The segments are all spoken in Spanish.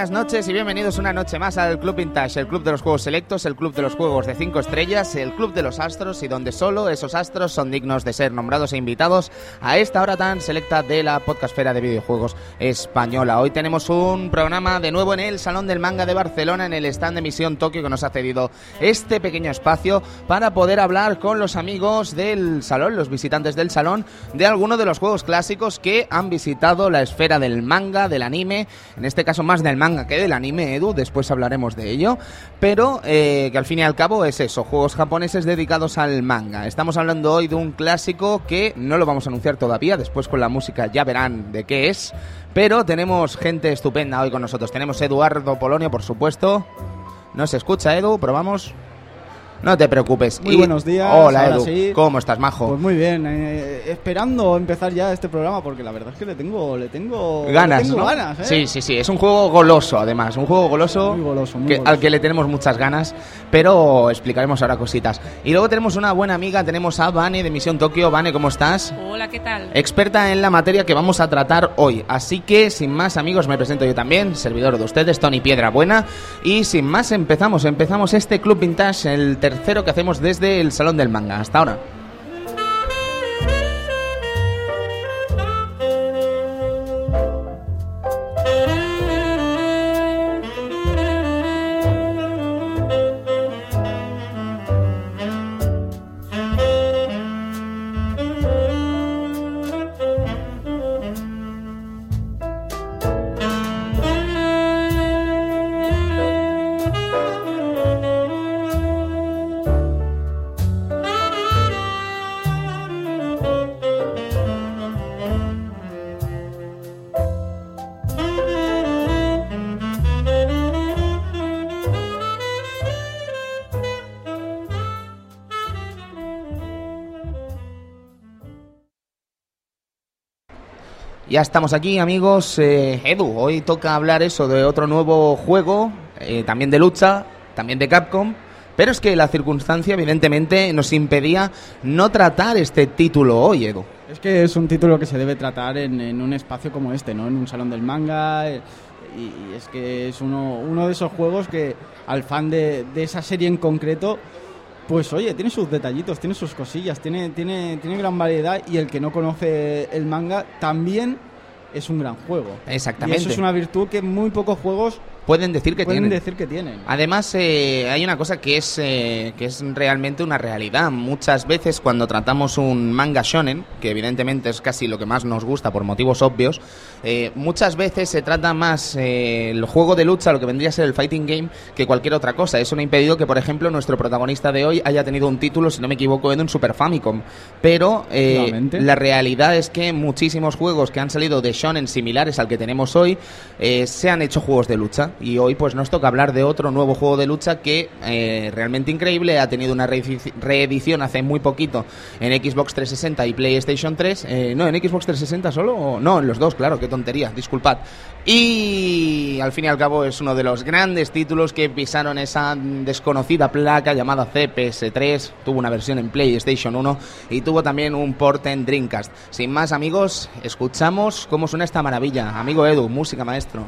buenas noches y bienvenidos una noche más al Club Vintage, el club de los juegos selectos, el club de los juegos de 5 estrellas, el club de los astros y donde solo esos astros son dignos de ser nombrados e invitados a esta hora tan selecta de la podcastfera de videojuegos española. Hoy tenemos un programa de nuevo en el Salón del Manga de Barcelona, en el stand de Misión Tokio que nos ha cedido este pequeño espacio para poder hablar con los amigos del salón, los visitantes del salón, de algunos de los juegos clásicos que han visitado la esfera del manga, del anime, en este caso más del manga que del anime, Edu, después hablaremos de ello, pero eh, que al fin y al cabo es eso, juegos japoneses dedicados al manga. Estamos hablando hoy de un clásico que no lo vamos a anunciar todavía, después con la música ya verán de qué es, pero tenemos gente estupenda hoy con nosotros. Tenemos Eduardo Polonio, por supuesto. No se escucha, Edu, probamos. No te preocupes. Muy Y- buenos días, Hola, Edu. sí. ¿Cómo estás, majo? Pues muy bien, eh, esperando empezar ya este programa porque la verdad es que le tengo, le tengo ganas, le tengo ¿no? ganas, ¿eh? Sí, sí, sí. Es un juego goloso, además. Un juego goloso, Muy goloso, muy que- goloso. al que le tenemos muchas ganas, pero explicaremos ahora cositas. Y luego tenemos una buena amiga, tenemos a Vane de Misión Tokio. Vane, ¿cómo estás? Hola, ¿qué tal? Experta en la materia que vamos a tratar hoy. Así que, sin más amigos, me presento yo también, servidor de ustedes, Tony Piedra Buena. Y sin más, empezamos. Empezamos este Club Vintage, el tercero que hacemos desde el Salón del Manga. Hasta ahora. Ya estamos aquí, amigos. Eh, Edu, hoy toca hablar eso de otro nuevo juego, eh, también de lucha, también de Capcom. Pero es que la circunstancia, evidentemente, nos impedía no tratar este título hoy, Edu. Es que es un título que se debe tratar en, en un espacio como este, ¿no? En un salón del manga. eh, Y, y es que es uno, uno de esos juegos que al fan de, de esa serie en concreto, pues oye, tiene sus detallitos, tiene sus cosillas, tiene, tiene, tiene gran variedad y el que no conoce el manga también es un gran juego. Exactamente. Y eso es una virtud que muy pocos juegos Pueden decir que pueden tienen. decir que tienen. Además, eh, hay una cosa que es, eh, que es realmente una realidad. Muchas veces cuando tratamos un manga shonen, que evidentemente es casi lo que más nos gusta por motivos obvios, eh, muchas veces se trata más eh, el juego de lucha, lo que vendría a ser el fighting game, que cualquier otra cosa. Eso no ha impedido que, por ejemplo, nuestro protagonista de hoy haya tenido un título, si no me equivoco, en un Super Famicom. Pero eh, la realidad es que muchísimos juegos que han salido de shonen similares al que tenemos hoy eh, se han hecho juegos de lucha y hoy pues nos toca hablar de otro nuevo juego de lucha que eh, realmente increíble. Ha tenido una reedici- reedición hace muy poquito en Xbox 360 y PlayStation 3 eh, no en Xbox 360 solo no en los dos claro qué tontería disculpad. Y al fin y al cabo es uno de los grandes títulos que pisaron esa desconocida placa llamada CPS3 tuvo una versión en PlayStation 1 y tuvo también un port en Dreamcast. Sin más amigos escuchamos cómo suena esta maravilla. Amigo Edu música maestro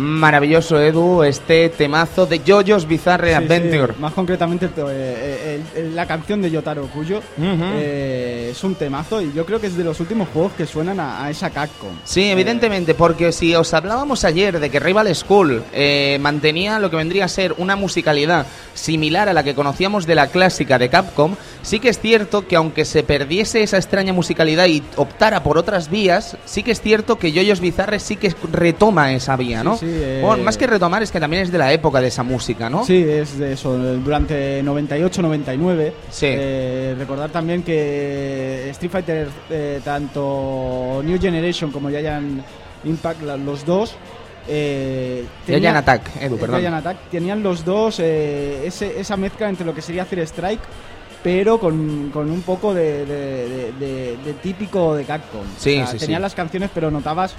Maravilloso, Edu, este temazo de JoJo's Bizarre Sí, Adventure. sí, Más concretamente, el- eh, el- el- la canción de Yotaro Kuyo eh, es un temazo y yo creo que es de los últimos juegos que suenan a, a esa Capcom. Sí, evidentemente, porque si os hablábamos ayer de que Rival School eh, mantenía lo que vendría a ser una musicalidad similar a la que conocíamos de la clásica de Capcom, sí que es cierto que aunque se perdiese esa extraña musicalidad y optara por otras vías, sí que es cierto que JoJo's Bizarre sí que retoma esa vía, ¿no? Sí, eh, Bueno, más que retomar, es que también es de la época de esa música, ¿no? Sí, es de eso, durante 98-99. Sí. Eh, recordar también que Street Fighter, eh, tanto New Generation como Giant Impact, los dos. Eh, tenían- Attack, Edu, perdón. Attack, tenían los dos ese- esa mezcla entre lo que sería hacer Strike, pero con, con un poco de, de- de- de- de típico de Capcom. Sí, O sea, sí, Tenían sí. las canciones, pero notabas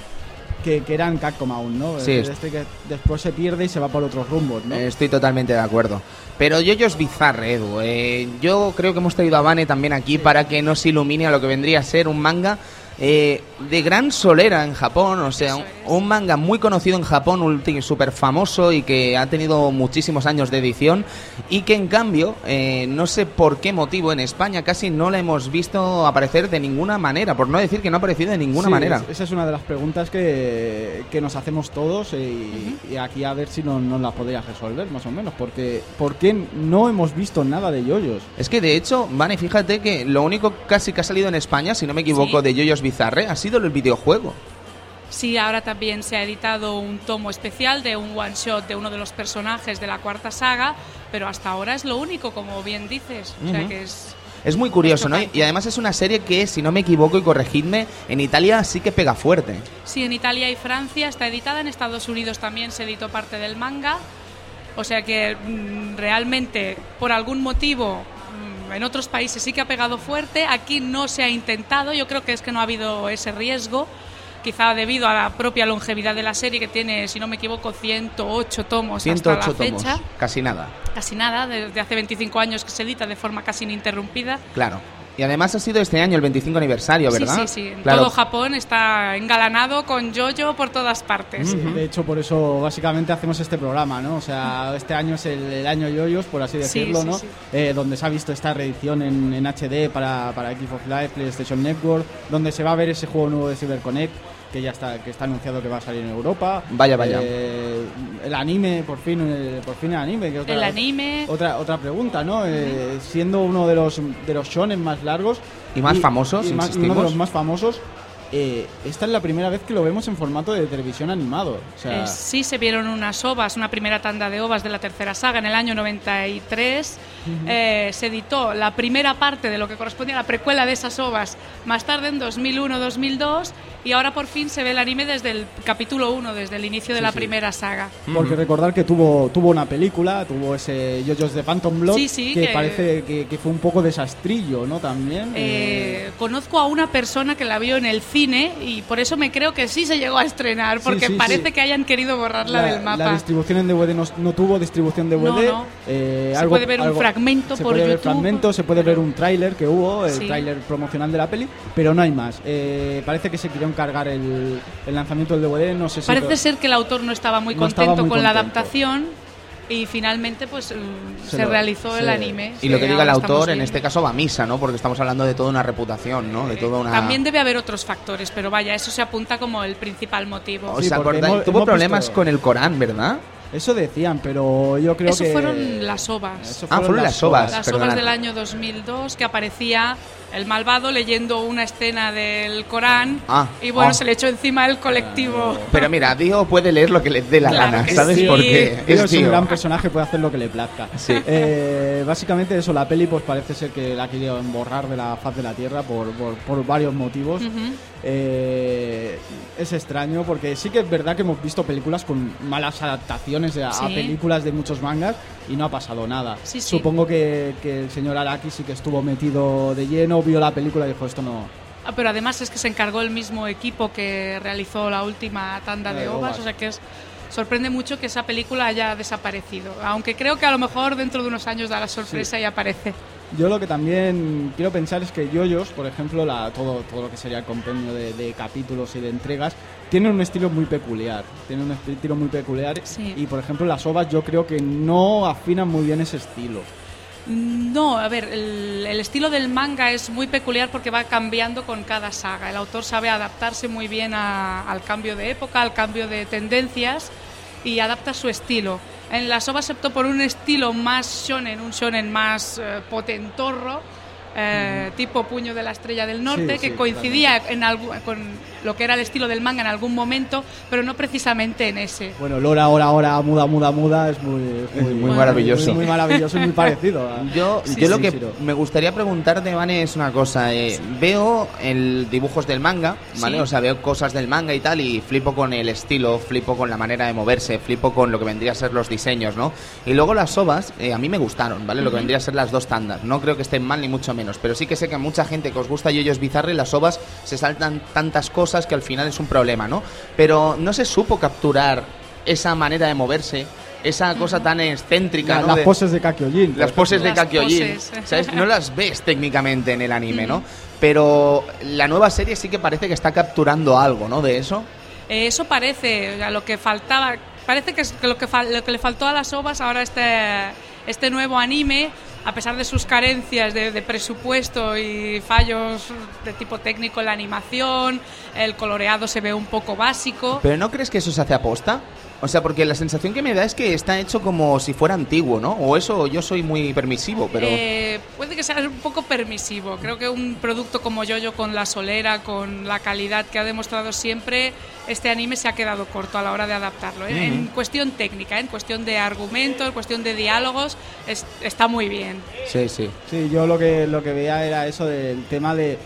que, que eran Capcom aún, ¿no? Sí, Eh, es- este que después se pierde y se va por otros rumbos, ¿no? Estoy totalmente de acuerdo. Pero Yoyos Bizarre, Edu. eh, yo creo que hemos traído a Vane también aquí para que nos ilumine a lo que vendría a ser un manga eh, de gran solera en Japón. O sea, un, un manga muy conocido en Japón, súper famoso y que ha tenido muchísimos años de edición. Y que en cambio, eh, no sé por qué motivo, en España casi no la hemos visto aparecer de ninguna manera. Por no decir que no ha aparecido de ninguna Sí, manera. es- esa es una de las preguntas que, que nos hacemos todos y, y aquí a ver si no- nos la podrías resolver, más o menos. Porque, ¿Por qué no hemos visto nada de yoyos? Es que de hecho, Vane, fíjate que lo único casi que ha salido en España, si no me equivoco, Sí. de Yoyos Bizarre ha sido el videojuego. Sí, ahora también se ha editado un tomo especial de un one shot de uno de los personajes de la cuarta saga, pero hasta ahora es lo único, como bien dices. O sea que es. Es muy curioso, ¿no? Y además es una serie que, si no me equivoco y corregidme, en Italia sí que pega fuerte. Sí, en Italia y Francia está editada, en Estados Unidos también se editó parte del manga. O sea que mm, realmente, por algún motivo, en otros países sí que ha pegado fuerte, aquí no se ha intentado, yo creo que es que no ha habido ese riesgo, quizá debido a la propia longevidad de la serie que tiene, si no me equivoco, 108 tomos 108 hasta la tomos, fecha. casi nada, Casi nada, desde hace 25 años que se edita de forma casi ininterrumpida. claro. Y además ha sido este año el 25 aniversario, ¿verdad? Sí, sí, sí. Claro. todo Japón está engalanado con Jojo por todas partes. Sí, De hecho, por eso básicamente hacemos este programa, ¿no? O sea, este año es el, el año yoyos, por así Sí, decirlo, sí, ¿no? sí. Eh, donde se ha visto esta reedición en, en HD para, para Xbox Live, PlayStation Network, donde se va a ver ese juego nuevo de CyberConnect, que ya está, que está anunciado que va a salir en Europa. Vaya, vaya. Eh, el anime, por fin, eh, por fin el anime. Que otra- El anime. Otra, otra pregunta, ¿no? Eh, siendo uno de los, de los shonen más largos. Y más famosos, y más- y uno de los más famosos. eh, esta es la primera vez que lo vemos en formato de televisión animado. O sea, Eh, sí se vieron unas ovas, una primera tanda de ovas de la tercera saga en el año 93. Eh, se editó la primera parte de lo que correspondía a la precuela de esas ovas más tarde en 2001-2002 y ahora por fin se ve el anime desde el capítulo 1, desde el inicio de la sí. primera saga. Porque recordar que tuvo, tuvo una película, tuvo ese JoJo's de Phantom Blood, Sí, sí, que, que- parece que, que fue un poco desastrillo, ¿no? También. Eh, conozco a una persona que la vio en el cine y por eso me creo que sí se llegó a estrenar, porque sí, parece sí. que hayan querido borrarla del La mapa. distribución en DVD no, no tuvo distribución DVD. No, no. eh, Se algo- puede ver un algo- fragmento se por puede ver YouTube, fragmentos, se puede ver un tráiler que hubo, el Sí. tráiler promocional de la peli, pero no hay más. Eh, parece que se quería encargar el, el lanzamiento del DVD, no sé si... Parece ser que el autor no estaba muy No estaba contento muy con la contento. adaptación y finalmente pues mm, Se se, lo- realizó el se- anime. Y lo que diga el autor, en este caso va a misa, ¿no? Porque estamos hablando de toda una reputación, ¿no? De toda una... También debe haber otros factores, pero vaya, eso se apunta como el principal motivo. ¿Os Sí, acordáis? Tuvo problemas visto- con el Corán, ¿verdad? Eso decían, pero yo creo Eso que... fueron las ovas. Eso Ah, fueron las ovas. Las perdonad. obras del año 2002 que aparecía el malvado leyendo una escena del Corán Ah, y bueno, ah. se le echó encima el colectivo. Pero mira, Dio puede leer lo que le dé la Claro gana, ¿sabes? sí. Porque Tío es es un gran personaje, puede hacer lo que le plazca. Sí. Eh, básicamente eso, la peli pues parece ser que la querían borrar de la faz de la Tierra por, por, por varios motivos. Eh, es extraño porque sí que es verdad que hemos visto películas con malas adaptaciones a, a Sí. películas de muchos mangas y no ha pasado nada. Sí, sí. Supongo que, que el señor Araki sí que estuvo metido de lleno, vio la película y dijo esto no... Ah, pero además es que se encargó el mismo equipo que realizó la última tanda de de ovas, ovas. o sea que es sorprende mucho que esa película haya desaparecido, aunque creo que a lo mejor dentro de unos años da la sorpresa y aparece. Yo lo que también quiero pensar es que Yoyos, por ejemplo, la, todo, todo lo que sería el compendio de, de capítulos y de entregas, tienen un estilo muy peculiar. Tienen un estilo muy peculiar. Sí. Y, por ejemplo, las ovas yo creo que no afinan muy bien ese estilo. No, a ver, el, el estilo del manga es muy peculiar porque va cambiando con cada saga. El autor sabe adaptarse muy bien a- al cambio de época, al cambio de tendencias y adapta su estilo. En las ovas se optó por un estilo más shonen, un shonen más eh, potentorro, eh, tipo Puño de la Estrella del Norte, Sí, que sí, coincidía en algu- con lo que era el estilo del manga en algún momento, pero no precisamente en ese. Bueno, Lora, ahora, ahora, muda, muda, muda es muy, es muy, muy maravilloso. Muy, muy maravilloso y muy parecido. a- Yo, Sí, yo lo que me gustaría preguntarte, Vane, es una cosa. eh, Veo el dibujos del manga, ¿vale? Sí. O sea, veo cosas del manga y tal, y flipo con el estilo, flipo con la manera de moverse, flipo con lo que vendría a ser los diseños, ¿no? Y luego las ovas, eh, a mí me gustaron, ¿vale? Lo que vendría a ser las dos tandas. No creo que estén mal ni mucho menos, pero sí que sé que a mucha gente que os gusta Yoyos Bizarre, las ovas se saltan tantas cosas que al final es un problema, ¿no? Pero no se supo capturar esa manera de moverse, esa cosa tan excéntrica, La- ¿no? las De- poses de Kakyojin. las poses de Kakyojin. ¿sabes? No las ves técnicamente en el anime, ¿no? Pero la nueva serie sí que parece que está capturando algo, ¿no? De eso. Eh, eso parece, o sea, lo que faltaba, parece que, es que lo, que fal- lo que le faltó a las ovas ahora este, este nuevo anime, a pesar de sus carencias de, presupuesto y fallos de tipo técnico en la animación, el coloreado se ve un poco básico. Pero ¿no crees que eso se hace aposta? O sea, porque la sensación que me da es que está hecho como si fuera antiguo, ¿no? O eso, yo soy muy permisivo, pero... Eh, puede que sea un poco permisivo. Creo que un producto como Yoyo con la solera, con la calidad que ha demostrado siempre, este anime se ha quedado corto a la hora de adaptarlo. ¿eh? En cuestión técnica, en cuestión de argumentos, en cuestión de diálogos, es- está muy bien. Sí, sí. Sí, yo lo que, lo que veía era eso del tema de,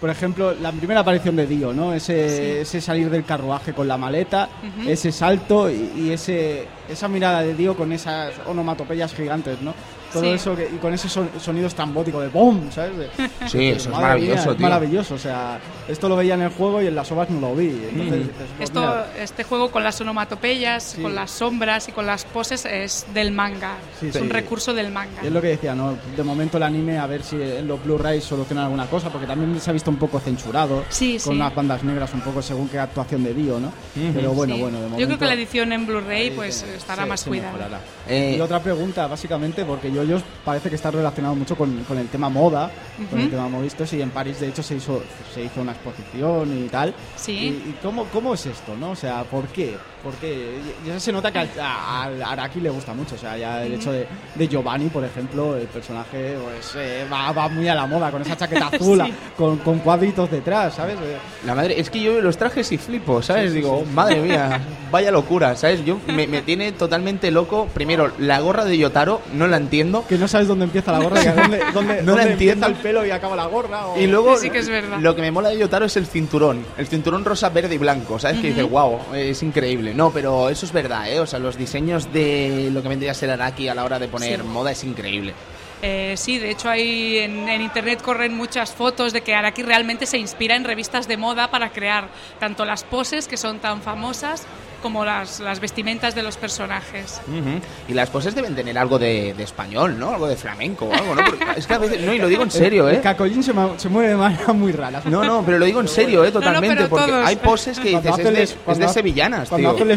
por ejemplo, la primera aparición de Dio, ¿no? Ese, ese salir del carruaje con la maleta, ese salto y, y ese, esa mirada de Dio con esas onomatopeyas gigantes, ¿no? Todo Sí. eso que, y con ese son- sonido estrambótico de ¡BOM! ¿sabes? De- Sí, de- eso es maravilloso, mía, es tío. maravilloso, o sea, esto lo veía en el juego y en las ovas no lo vi. Entonces, dices, pues Esto, mira, este juego con las onomatopeyas, Sí. con las sombras y con las poses es del manga. Sí, es sí. un recurso del manga. Y es lo que decía, ¿no? De momento el anime, a ver si en los Blu-rays solucionan alguna cosa, porque también se ha visto un poco censurado, Sí, con sí. unas bandas negras un poco según qué actuación de Dio, ¿no? Pero bueno, Sí. bueno, de momento... Yo creo que la edición en Blu-ray pues estará más cuidada. Eh, Y otra pregunta, básicamente, porque Yoyos parece que está relacionado mucho con, con el tema moda, con el tema modistos, y en París, de hecho, se hizo, se hizo una exposición y tal. Sí. ¿Y, y cómo, cómo es esto, no? O sea, ¿por qué? Porque ya se nota que al- a, a Araki le gusta mucho, o sea, ya el hecho de, de Giovanni, por ejemplo, el personaje pues, eh, va, va muy a la moda, con esa chaqueta azul, Sí. con, con cuadritos detrás, ¿sabes? Eh, La madre, es que yo veo los trajes y flipo, ¿sabes? Sí, sí, Digo, sí. madre mía, vaya locura, ¿sabes? Yo me, me tiene totalmente loco. Primero, la gorra de Yotaro, no la entiendo. Que no sabes dónde empieza la gorra, y a dónde, dónde, No la dónde entiendo. empieza el pelo y acaba la gorra. o- Y luego, Sí que es verdad. lo que me mola de Yotaro es el cinturón. El cinturón rosa, verde y blanco, ¿sabes? Que dice, wow, es increíble. No, pero eso es verdad, ¿eh? O sea, los diseños de lo que vendría a ser Araki a la hora de poner Sí. moda es increíble. Eh, sí, de hecho hay en, en internet corren muchas fotos de que Araki realmente se inspira en revistas de moda para crear tanto las poses que son tan famosas como las, las vestimentas de los personajes. Ujú. Y las poses deben tener algo de, de español, ¿no? Algo de flamenco o algo, ¿no? Porque es que a veces, no, y lo digo en serio, El ¿eh? Kakoyin se, ma- se mueve de manera muy rara. No, no, pero lo digo en serio, ¿eh? Totalmente, pero porque todos. hay poses que Cuando dices, es el de, es- es cuando de sevillanas, Cuando tío. hace el, el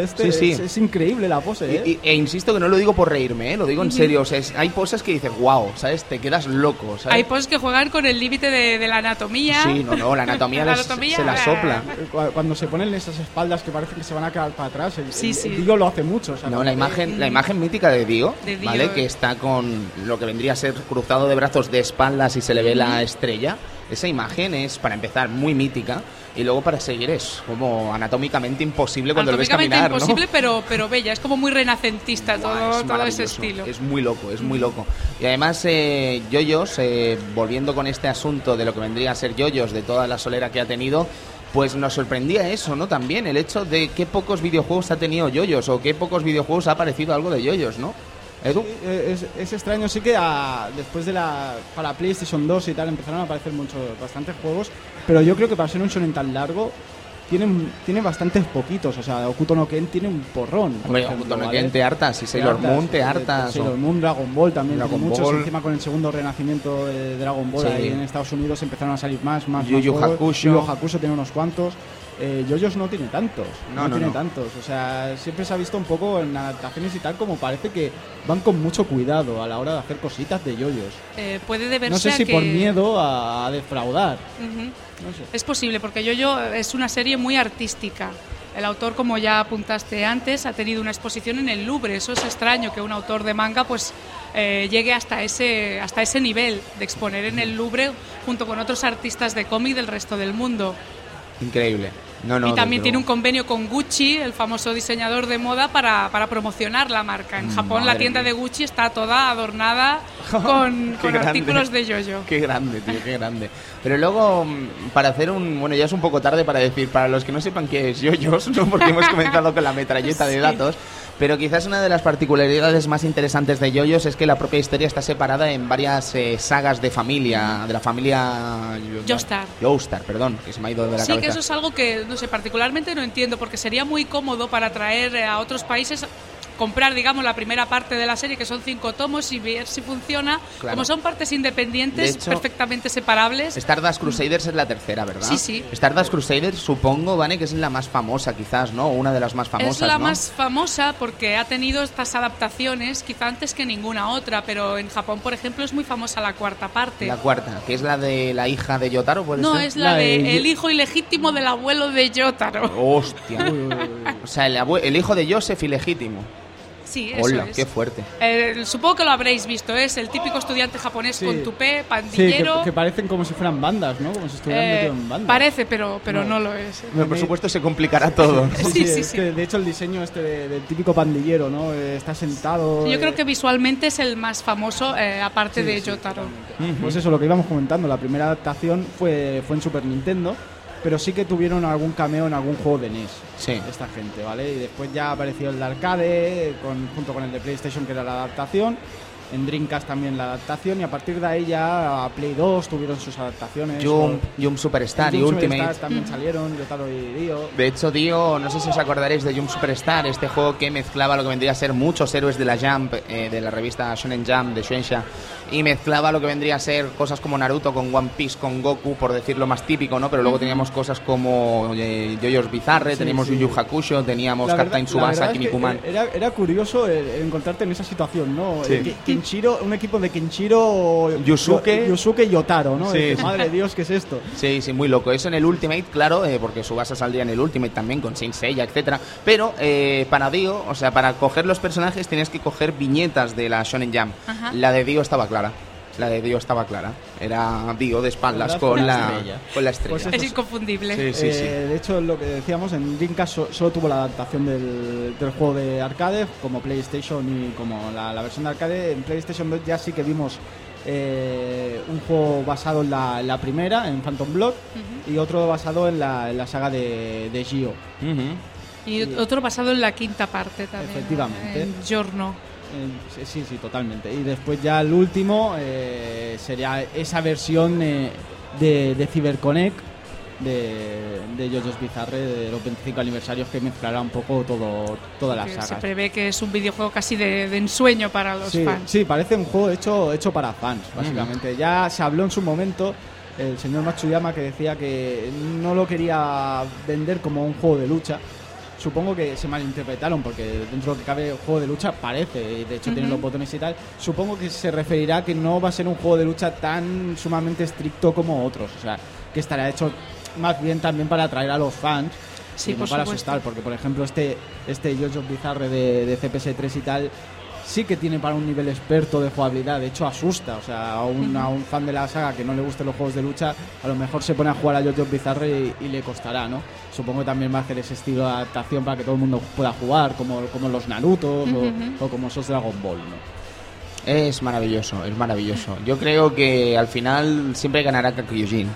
este, Sí, sí. Es, es increíble la pose, ¿eh? Y- y- e insisto que no lo digo por reírme, ¿eh? Lo digo en serio. O sea, es- hay poses que dices, wow, ¿sabes? Te quedas loco, ¿sabes? Hay poses que juegan con el límite de, de la anatomía. Sí, no, no, la anatomía, La les- anatomía, se la ah. sopla. Cu- Cuando se ponen esas espaldas que parecen que se van a quedar para atrás, el, Sí, el- sí. el Dio lo hace mucho. o sea, No, la que- imagen, la imagen mítica de Dio, De Dio. ¿vale? Que está con lo que vendría a ser cruzado de brazos de espaldas y se le ve la estrella. Esa imagen es, para empezar, muy mítica. Y luego, para seguir, es como anatómicamente imposible cuando lo ves Anatómicamente caminar, ¿no? imposible, pero, pero bella. Es como muy renacentista Buah, todo, es todo ese estilo. Es muy loco, es muy loco. Y además, eh, Yoyos, eh, volviendo con este asunto de lo que vendría a ser Yoyos, de toda la solera que ha tenido, pues nos sorprendía eso, ¿no? También el hecho de qué pocos videojuegos ha tenido Yoyos o qué pocos videojuegos ha aparecido algo de Yoyos, ¿no? Eh, es, extraño, sí que después de la. Para PlayStation 2 y tal empezaron a aparecer muchos, bastantes juegos, pero yo creo que para ser un shonen tan largo, tienen, tiene bastantes poquitos. O sea, Okuto no Ken tiene un porrón. por Hombre, Okuto no ¿vale? Ken te hartas y Sailor hartas, Moon te eh, hartas. Sailor o- Moon, Dragon Ball también. Dragon muchos. Ball. Encima con el segundo renacimiento de Dragon Ball Sí. ahí en Estados Unidos empezaron a salir más, más. Yu Yu. Hakusho. Yu Hakusho tiene unos cuantos. Eh, Yoyos no tiene tantos. No, No, no, tiene no. tantos. O sea, siempre se ha visto un poco en adaptaciones y tal como parece que van con mucho cuidado a la hora de hacer cositas de yoyos. Eh, puede deberse No sé a si que... por miedo a, a defraudar. No sé. Es posible, porque Yo-Yo es una serie muy artística. El autor, como ya apuntaste antes, ha tenido una exposición en el Louvre. Eso es extraño que un autor de manga pues eh, llegue hasta ese, hasta ese nivel de exponer en el Louvre junto con otros artistas de cómic del resto del mundo. Increíble. No, no, y también tiene un convenio con Gucci, el famoso diseñador de moda, para, para promocionar la marca. En Japón la Madre tienda mía. de Gucci está toda adornada con, con artículos de yoyo. Qué grande, tío, qué grande. Pero luego, mm, para hacer un... Bueno, ya es un poco tarde para decir, para los que no sepan qué es yoyos, ¿no? porque hemos comenzado con la metralleta de Sí. datos, pero quizás una de las particularidades más interesantes de yoyos es que la propia historia está separada en varias eh, sagas de familia, de la familia... Joestar. Joestar, perdón, que se me ha ido de la Sí, cabeza. que eso es algo que, no sé, particularmente no entiendo, porque sería muy cómodo para traer eh, a otros países comprar, digamos, la primera parte de la serie, que son cinco tomos, y ver si funciona. Claro. Como son partes independientes, De hecho, perfectamente separables. Stardust Crusaders es la tercera, ¿verdad? Sí, sí. Stardust Crusaders, supongo, Vane, que es la más famosa, quizás, ¿no? Una de las más famosas, es la ¿no? más famosa porque ha tenido estas adaptaciones, quizá antes que ninguna otra, pero en Japón, por ejemplo, es muy famosa la cuarta parte. La cuarta, que es la de la hija de Yotaro, ¿puede no, ser? es la, La de de- el hijo ilegítimo del abuelo de Yotaro. Hostia. O sea, el, el hijo de Joseph ilegítimo. Sí, eso Hola, es. qué fuerte. Eh, supongo que lo habréis visto, es el típico estudiante japonés Sí. con tupé, Sí, que, pandillero. que parecen como si fueran bandas, ¿no? Como si estuvieran Eh, metidos en bandas. parece, pero, pero no. No. lo es. Pero por supuesto se complicará todo. Sí, Sí, sí, sí, es sí. que de hecho el diseño este de- del típico pandillero, ¿no? Eh, está sentado. Sí, yo creo que visualmente es el más famoso, eh, aparte sí, de sí, Yotaro. Pues eso, lo que íbamos comentando, la primera adaptación fue, fue en Super Nintendo, pero sí que tuvieron algún cameo en algún juego de NES. Sí. Esta gente, ¿vale? Y después ya apareció el de arcade, con, junto con el de PlayStation, que era la adaptación. En Dreamcast también la adaptación, y a partir de ahí ya a Play 2 tuvieron sus adaptaciones. Jump, o- Jump Superstar y Jump Ultimate. Superstars también salieron, Yotaro y Dio. De hecho, Dio, no sé si os acordaréis de Jump Superstar, este juego que mezclaba lo que vendría a ser muchos héroes de la Jump, eh, de la revista Shonen Jump, de Shueisha, y mezclaba lo que vendría a ser cosas como Naruto con One Piece, con Goku, por decirlo más típico, ¿no? Pero luego teníamos cosas como eh, Yoyos Bizarre, Sí, teníamos sí. Yu Yu Hakusho, teníamos Captain Tsubasa, verdad es que Kinnikuman. Era, era curioso el encontrarte en esa situación, ¿no? Sí. Eh, Kenshiro, un equipo de Kenshiro, Yusuke. Yo- Yusuke y Yotaro, ¿no? Sí. Madre de Dios, ¿qué es esto? Sí, sí, muy loco. Eso en el Ultimate, claro, eh, porque Subasa saldría en el Ultimate también con Saint Seiya, etcétera. Pero eh, para Dio, o sea, para coger los personajes tienes que coger viñetas de la Shonen Jump. Ajá. La de Dio estaba clara. La de Dio estaba clara. Era Dio de espaldas Con con la estrella. con la estrella. Pues Es inconfundible. Sí, sí, Eh. De hecho, lo que decíamos, en Dreamcast so- solo tuvo la adaptación del, del juego de arcade, como PlayStation y como la, la versión de arcade. En PlayStation 2 ya sí que vimos eh, un juego basado en la, primera, en Phantom Blood, y otro basado en la, en la saga de, de Gio. Y otro basado en la quinta parte también. Efectivamente. En Giorno. Eh, sí, sí, totalmente. Y después ya el último eh, sería esa versión eh, de, de CyberConnect de, de JoJo's Bizarre de los 25 aniversarios que mezclará un poco todo, todas las que se sagas. prevé que es un videojuego casi de, de ensueño para los Sí, fans. sí, parece un juego hecho, hecho para fans, básicamente. Ya se habló en su momento el señor Matsuyama que decía que no lo quería vender como un juego de lucha. Supongo que se malinterpretaron porque dentro de lo que cabe el juego de lucha parece, y de hecho tiene Ujú. los botones y tal. Supongo que se referirá a que no va a ser un juego de lucha tan sumamente estricto como otros. O sea, que estará hecho más bien también para atraer a los fans Sí, y no para supuesto. asustar, porque por ejemplo este este Jojo Bizarre de, de CPS3 y tal sí que tiene para un nivel experto de jugabilidad, de hecho asusta, o sea, a un, a un fan de la saga que no le gusten los juegos de lucha, a lo mejor se pone a jugar a Jojo Bizarre y, y le costará, ¿no? Supongo que también va a hacer ese estilo de adaptación para que todo el mundo pueda jugar, como, como los Narutos o- como esos Dragon Ball, ¿no? Es maravilloso, es maravilloso. Yo creo que al final siempre ganará Kakyojin.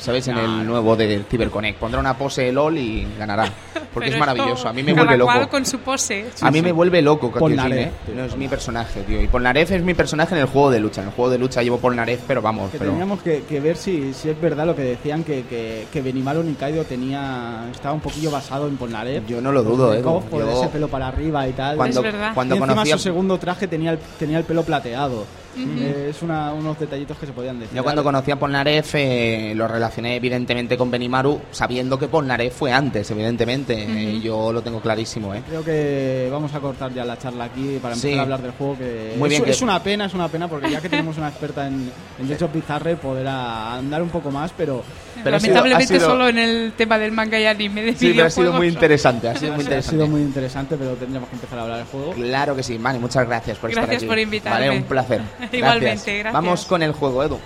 ¿Sabes? En el nuevo de CyberConnect. Pondrá una pose de LOL y ganará. Porque Pero es maravilloso. A mí me cada vuelve loco. cual con su pose. A mí me vuelve loco Polnareff, ¿eh? No es mi personaje, tío. Y Polnareff es mi personaje en el juego de lucha. En el juego de lucha llevo Polnareff, pero vamos. Que pero... teníamos que, que ver si, si es verdad lo que decían que, que, que Benimaru Nikaido tenía estaba un poquillo basado en Polnareff. Yo no lo dudo, ¿eh? por Yo- ese pelo para arriba y tal. Cuando, Es verdad. cuando y encima conocía... su segundo traje tenía el, tenía el pelo plateado. Eh, es una, unos detallitos que se podían decir. Yo cuando conocí a Polnareff eh, lo relacioné evidentemente con Benimaru, sabiendo que Polnareff fue antes, evidentemente. Eh, yo lo tengo clarísimo, ¿eh? Creo que vamos a cortar ya la charla aquí para empezar Sí. a hablar del juego. Que Muy es, bien que- es una pena, es una pena, porque ya que tenemos una experta en, en of Bizarre, podrá andar un poco más, pero Pero ha sido- Lamentablemente ha sido- solo en el tema del manga y anime de Sí, pero ha sido muy interesante, ha sido muy ha interesante. sido muy interesante, pero tendríamos que empezar a hablar del juego. Claro que sí, Mani, muchas gracias por estar Gracias aquí. por invitarme. Vale, un placer. Igualmente, gracias. Vamos con el juego, Edu.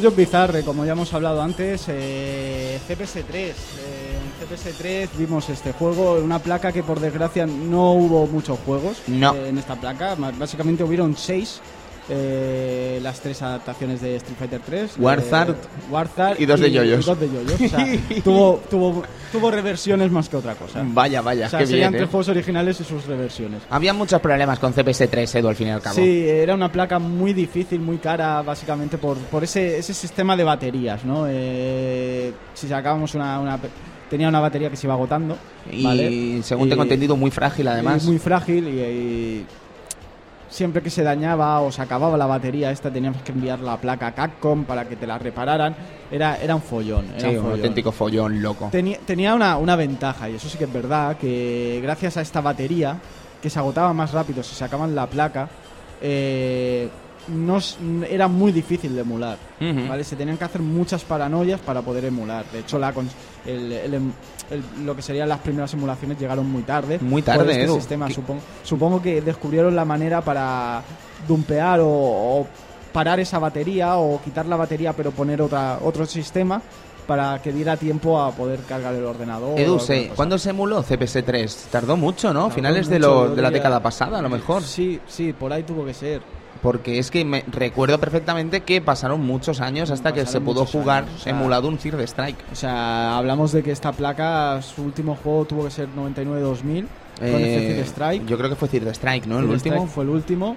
Jojo Bizarre, como ya hemos hablado antes, eh, CPS3. Eh, en CPS3 vimos este juego, una placa que por desgracia no hubo muchos juegos No. eh, en esta placa. Básicamente hubieron seis. Eh, las tres adaptaciones de Street Fighter 3 Warzard Warzard y dos de yoyos. dos de yoyos. O sea, tuvo, tuvo, tuvo reversiones más que otra cosa. Vaya, vaya, o sea, qué serían bien. tres ¿eh? juegos originales y sus reversiones. Había muchos problemas con CPS3, Edu, al fin y al cabo. Sí, era una placa muy difícil, muy cara, básicamente por, por ese, ese sistema de baterías, ¿no? Eh, si sacábamos una, una- Tenía una batería que se iba agotando. Y ¿vale? según Y- tengo entendido, muy frágil además. y muy frágil y, y siempre que se dañaba o se acababa la batería esta teníamos que enviar la placa a Capcom para que te la repararan. Era, era un follón. Era Sí, un follón. auténtico follón loco. Tenía, tenía una, una ventaja, y eso sí que es verdad, que gracias a esta batería, que se agotaba más rápido si sacaban la placa, eh, no, era muy difícil de emular. ¿vale? Se tenían que hacer muchas paranoias para poder emular. De hecho, la el- el em- el- lo que serían las primeras emulaciones llegaron muy tarde. Muy tarde, este Edu. sistema. ¿Qué- Supongo, supongo que descubrieron la manera para dumpear o, o parar esa batería o quitar la batería pero poner otra, otro sistema para que diera tiempo a poder cargar el ordenador. Edu, se-. ¿cuándo se emuló CPS3? Tardó mucho, ¿no? Tardó Finales de, lo- de la década pasada, a lo mejor. Sí, sí, por ahí tuvo que ser. Porque es que me recuerdo perfectamente que pasaron muchos años hasta que se pudo jugar años, o sea- emulado un Third Strike. O sea, hablamos de que esta placa, su último juego tuvo que ser 99-2000 con Eh, este Third Strike. Yo creo que fue Third Strike, ¿no? El último. Strike fue el último.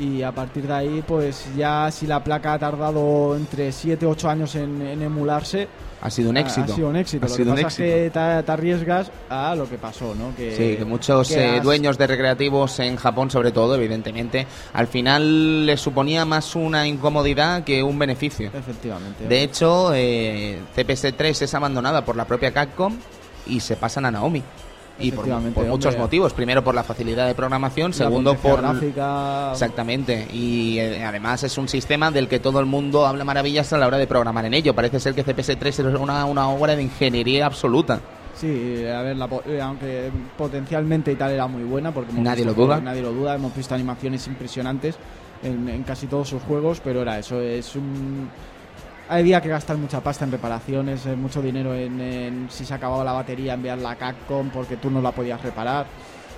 Y a partir de ahí, pues ya si la placa ha tardado entre 7 8 años en, en emularse, Ha sido un éxito. Ha, sido un éxito. Ha lo sido que un pasa éxito. es que te, te arriesgas a lo que pasó, ¿no? Que, Sí, que muchos que eh, dueños de recreativos en Japón, sobre todo, evidentemente, al final les suponía más una incomodidad que un beneficio. Efectivamente. De hecho, eh, CPS3 es abandonada por la propia Capcom y se pasan a Naomi. Y por, muchos hombre. motivos. Primero por la facilidad de programación, La segundo por... gráfica, Exactamente. Y eh, además es un sistema del que todo el mundo habla maravillas a la hora de programar en ello. Parece ser que CPS3 es una, una obra de ingeniería absoluta. Sí, a ver, la eh, aunque potencialmente y tal era muy buena, porque Nadie visto lo duda. nadie lo duda, hemos visto animaciones impresionantes en, en casi todos sus juegos, pero era eso, es un... Había que gastar mucha pasta en reparaciones, eh, mucho dinero en, en si se acababa la batería, enviarla a Capcom porque tú no la podías reparar.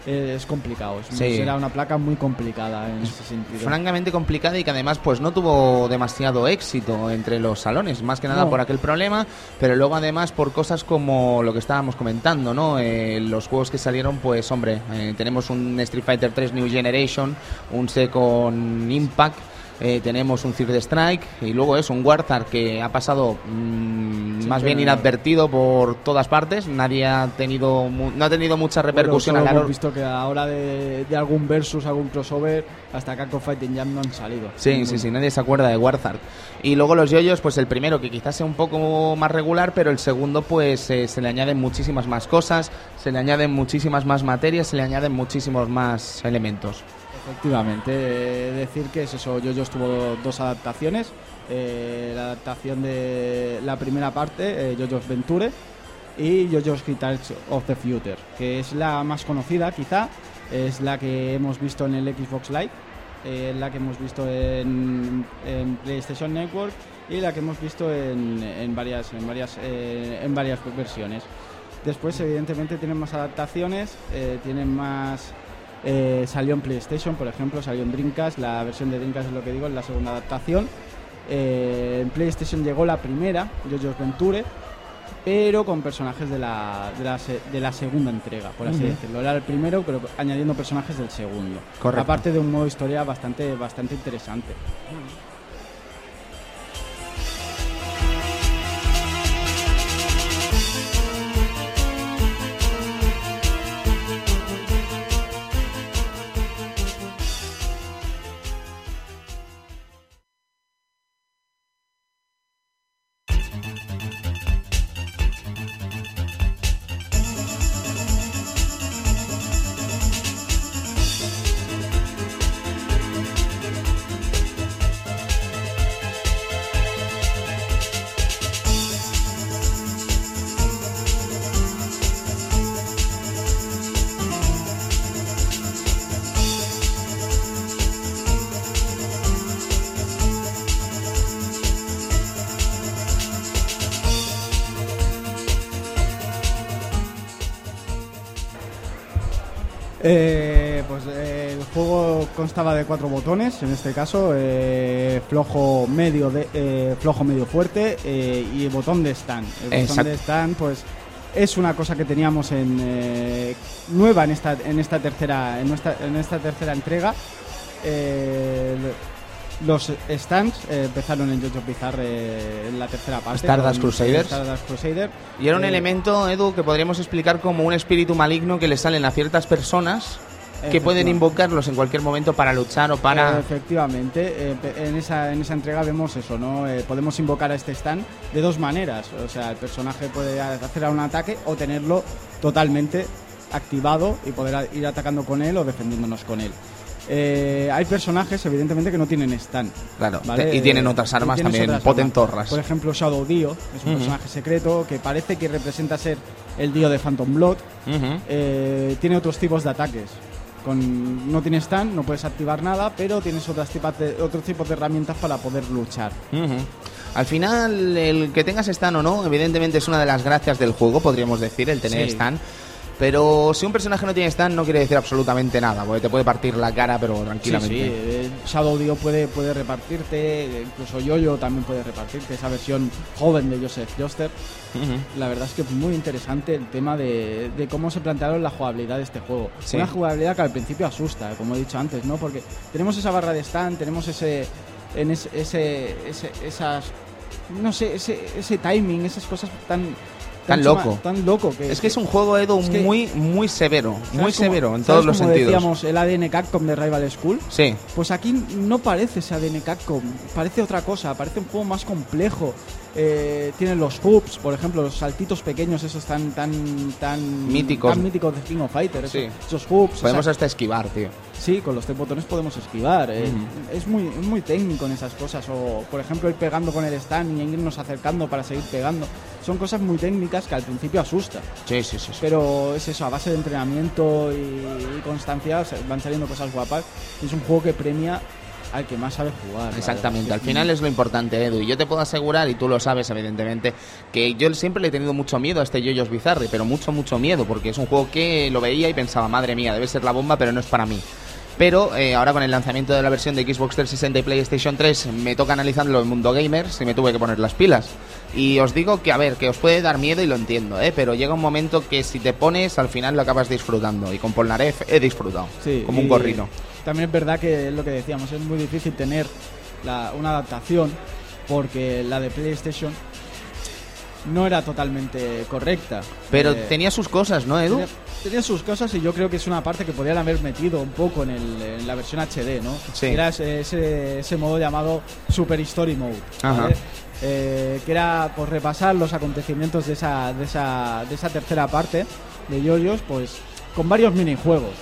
Eh, es complicado, es, Sí. era una placa muy complicada en ese sentido. francamente complicada y que además pues no tuvo demasiado éxito entre los salones, más que nada No. por aquel problema, pero luego además por cosas como lo que estábamos comentando, ¿no? Eh, los juegos que salieron, pues hombre, eh, tenemos un Street Fighter 3 New Generation, un Second Impact, eh, tenemos un Third Strike y luego es un Warthog que ha pasado mm, Sí, más bien inadvertido por todas partes, nadie ha tenido no ha tenido mucha repercusión Bueno, a hemos visto que ahora de, de algún versus, algún crossover, hasta Capcom Fighting Jam no han salido. Sí, Ninguno. sí, sí, nadie se acuerda de Warzard. Y luego los yoyos, pues el primero que quizás sea un poco más regular, pero el segundo pues eh, se le añaden muchísimas más cosas, se le añaden muchísimas más materias, se le añaden muchísimos más elementos. Efectivamente, decir que es eso, Yoyos tuvo dos adaptaciones. eh, la adaptación de la primera parte, eh, Yoyos Venture, y Yoyos Guitars of the Future, que es la más conocida quizá, es la que hemos visto en el Xbox Live. eh, la que hemos visto en, en PlayStation Network y la que hemos visto en, en varias, en, varias, eh, en varias versiones. Después, evidentemente, tienen más adaptaciones, tienen más... eh, salió en PlayStation, por ejemplo, salió en Dreamcast, la versión de Dreamcast es lo que digo, es la segunda adaptación. Eh, en PlayStation llegó la primera, JoJo's Venture, pero con personajes de la, de la, se- de la segunda entrega, por así decirlo. Era el primero, pero añadiendo personajes del segundo. Correcto. Aparte de un modo historia bastante, bastante interesante. Constaba de cuatro botones, en este caso eh, flojo medio de, eh, flojo medio fuerte eh, y botón de stand. El botón de stand, pues es una cosa que teníamos en eh, nueva en esta en esta tercera en nuestra en esta tercera entrega. Los stands empezaron en JoJo Bizarre en la tercera parte. Stardust Crusaders. Stardust Crusader. Y era un elemento, Edu, que podríamos explicar como un espíritu maligno que le salen a ciertas personas que pueden invocarlos en cualquier momento para luchar o para... Efectivamente, eh, en, esa, en esa entrega vemos eso, ¿no? Eh, podemos invocar a este stand de dos maneras. O sea, el personaje puede a- hacer un ataque o tenerlo totalmente activado y poder ir atacando con él o defendiéndonos con él. Eh, hay personajes, evidentemente, que no tienen stand. Claro, y tienen otras armas también otras potentorras. armas. Por ejemplo, Shadow Dio es un personaje secreto que parece que representa ser el Dio de Phantom Blood. Eh, tiene otros tipos de ataques. Con, no tienes stand, no puedes activar nada, pero tienes otras tipas de, otros tipos de herramientas para poder luchar. Al final, el que tengas stand o no, evidentemente es una de las gracias del juego, podríamos decir, el tener Sí. stand. Pero si un personaje no tiene stand, no quiere decir absolutamente nada, porque te puede partir la cara, pero Sí, tranquilamente. sí, eh, Shadow Dio puede, puede repartirte, eh, incluso Yoyo también puede repartirte, esa versión joven de Joseph Joster. La verdad es que es muy interesante el tema de, de cómo se plantearon la jugabilidad de este juego. Sí. Una jugabilidad que al principio asusta, como he dicho antes, ¿no? Porque tenemos esa barra de stand, tenemos ese, en ese, ese, ese- esas, no sé, ese, ese timing, esas cosas tan Tan loco. tan loco que Es que es un juego, que- muy, muy severo, ¿sabes muy severo en ¿sabes todos los sentidos. decíamos el ADN Capcom de Rival School? Sí, Pues aquí no parece ese ADN Capcom, parece otra cosa, parece un juego más complejo. Eh, tienen los hoops, por ejemplo, los saltitos pequeños, esos tan tan tan Míticos. tan míticos de King of Fighters, Sí. esos, esos hoops. podemos esa- hasta esquivar, tío. sí, con los tres botones podemos esquivar. eh. Es muy muy técnico en esas cosas. O por ejemplo ir pegando con el stand y irnos acercando para seguir pegando. Son cosas muy técnicas que al principio asustan. Sí, sí, sí. sí. Pero es eso, a base de entrenamiento y, y constancia van saliendo cosas guapas. Es un juego que premia al que más sabe jugar. Exactamente, al final es lo importante, Edu. Y yo te puedo asegurar, y tú lo sabes, evidentemente, que yo siempre le he tenido mucho miedo a este Yoyos Bizarre, pero mucho, mucho miedo, porque es un juego que lo veía y pensaba, madre mía, debe ser la bomba, pero no es para mí. Pero eh, ahora con el lanzamiento de la versión de Xbox 360 y PlayStation 3 me toca analizarlo en Mundo Gamers y me tuve que poner las pilas. Y os digo que, a ver, que os puede dar miedo y lo entiendo, ¿eh? pero llega un momento que si te pones al final lo acabas disfrutando. Y con Polnareff he disfrutado, Sí, como un gorrino. También es verdad que es lo que decíamos, es muy difícil tener la- una adaptación porque la de PlayStation no era totalmente correcta. Pero Eh, tenía sus cosas, ¿no, Edu? Tenía, tenía sus cosas y yo creo que es una parte que podrían haber metido un poco en, el- en la versión HD, ¿no? Sí. Era ese, ese, ese modo llamado Super Story Mode, Ajá. ¿vale? Eh, que era pues, repasar los acontecimientos de esa, de, esa, de esa tercera parte de Yoyos, pues con varios minijuegos.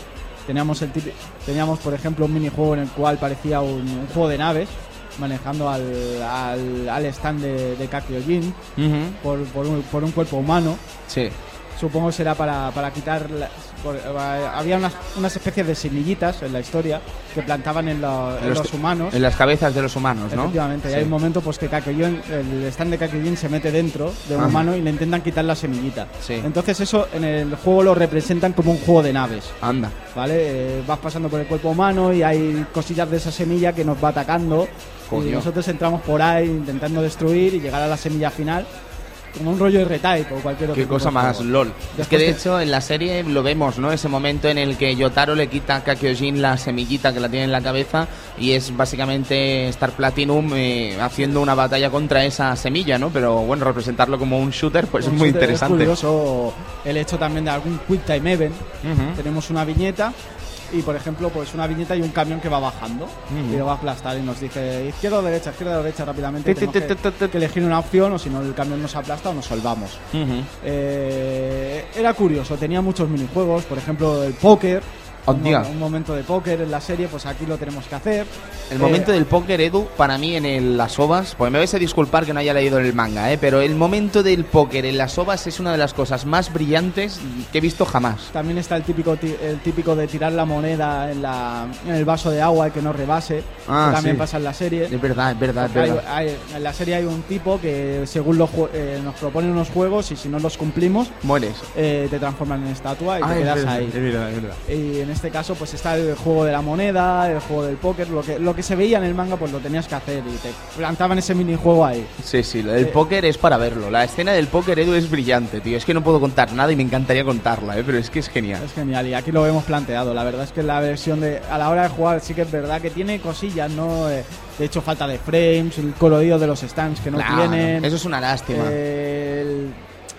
Teníamos, el tipi- teníamos, por ejemplo, un minijuego en el cual parecía un, un juego de naves, manejando al, al, al stand de, de Kakyojin por, por, un, por un cuerpo humano. Sí. Supongo será para, para quitar. la- eh, había unas, unas especies de semillitas en la historia que plantaban en, la- en los, humanos. En las cabezas de los humanos, ¿no? Efectivamente, y hay un momento pues que Kakyoin, el stand de Kakyoin se mete dentro de un humano y le intentan quitar la semillita. Sí. Entonces eso en el juego lo representan como un juego de naves. Anda. ¿Vale? Eh, vas pasando por el cuerpo humano y hay cosillas de esa semilla que nos va atacando. Y nosotros entramos por ahí intentando destruir y llegar a la semilla final. Como un rollo de retype o cualquier otro Qué cosa más. LOL. es Después que de hecho en la serie lo vemos, ¿no? Ese momento en el que Yotaro le quita a Kakyojin la semillita que la tiene en la cabeza y es básicamente Star Platinum eh, haciendo una batalla contra esa semilla, ¿no? Pero bueno, representarlo como un shooter pues es Pues muy es interesante. curioso el hecho también de algún Quick Time Event. Ujú. Tenemos una viñeta y, por ejemplo, pues una viñeta y un camión que va bajando Ujú. y lo va a aplastar y nos dice izquierda o derecha, izquierda o derecha rápidamente. Tenemos que, elegir una opción o si no el camión nos aplasta o nos salvamos. Eh, era curioso, tenía muchos minijuegos, por ejemplo el póker. Un, Hostia. mo- un momento de póker en la serie, pues aquí lo tenemos que hacer. El Eh, momento del póker, Edu, para mí en el- las ovas, pues me vais a disculpar que no haya leído el manga, ¿eh? pero el momento del póker en las ovas es una de las cosas más brillantes que he visto jamás. También está el típico, el típico de tirar la moneda en, la, en el vaso de agua y que no rebase. Ah, que también sí. pasa en la serie. Es verdad, es verdad, es Hay- verdad. hay- en la serie hay un tipo que según los eh, nos propone unos juegos y si no los cumplimos Mueres. eh, te transforman en estatua y Ah, te es quedas verdad, ahí. es verdad, es verdad. Y en este caso pues está el juego de la moneda, el juego del póker, lo que, lo que se veía en el manga pues lo tenías que hacer y te plantaban ese minijuego ahí. Sí, sí, del Eh, póker es para verlo. La escena del póker, Edu, es brillante, tío. Es que no puedo contar nada y me encantaría contarla, ¿eh? pero es que es genial. Es genial y aquí lo hemos planteado. La verdad es que la versión de a la hora de jugar sí que es verdad que tiene cosillas, ¿no? Eh, de hecho falta de frames, el colorido de los stands que no Claro, tienen. Eso es una lástima. el-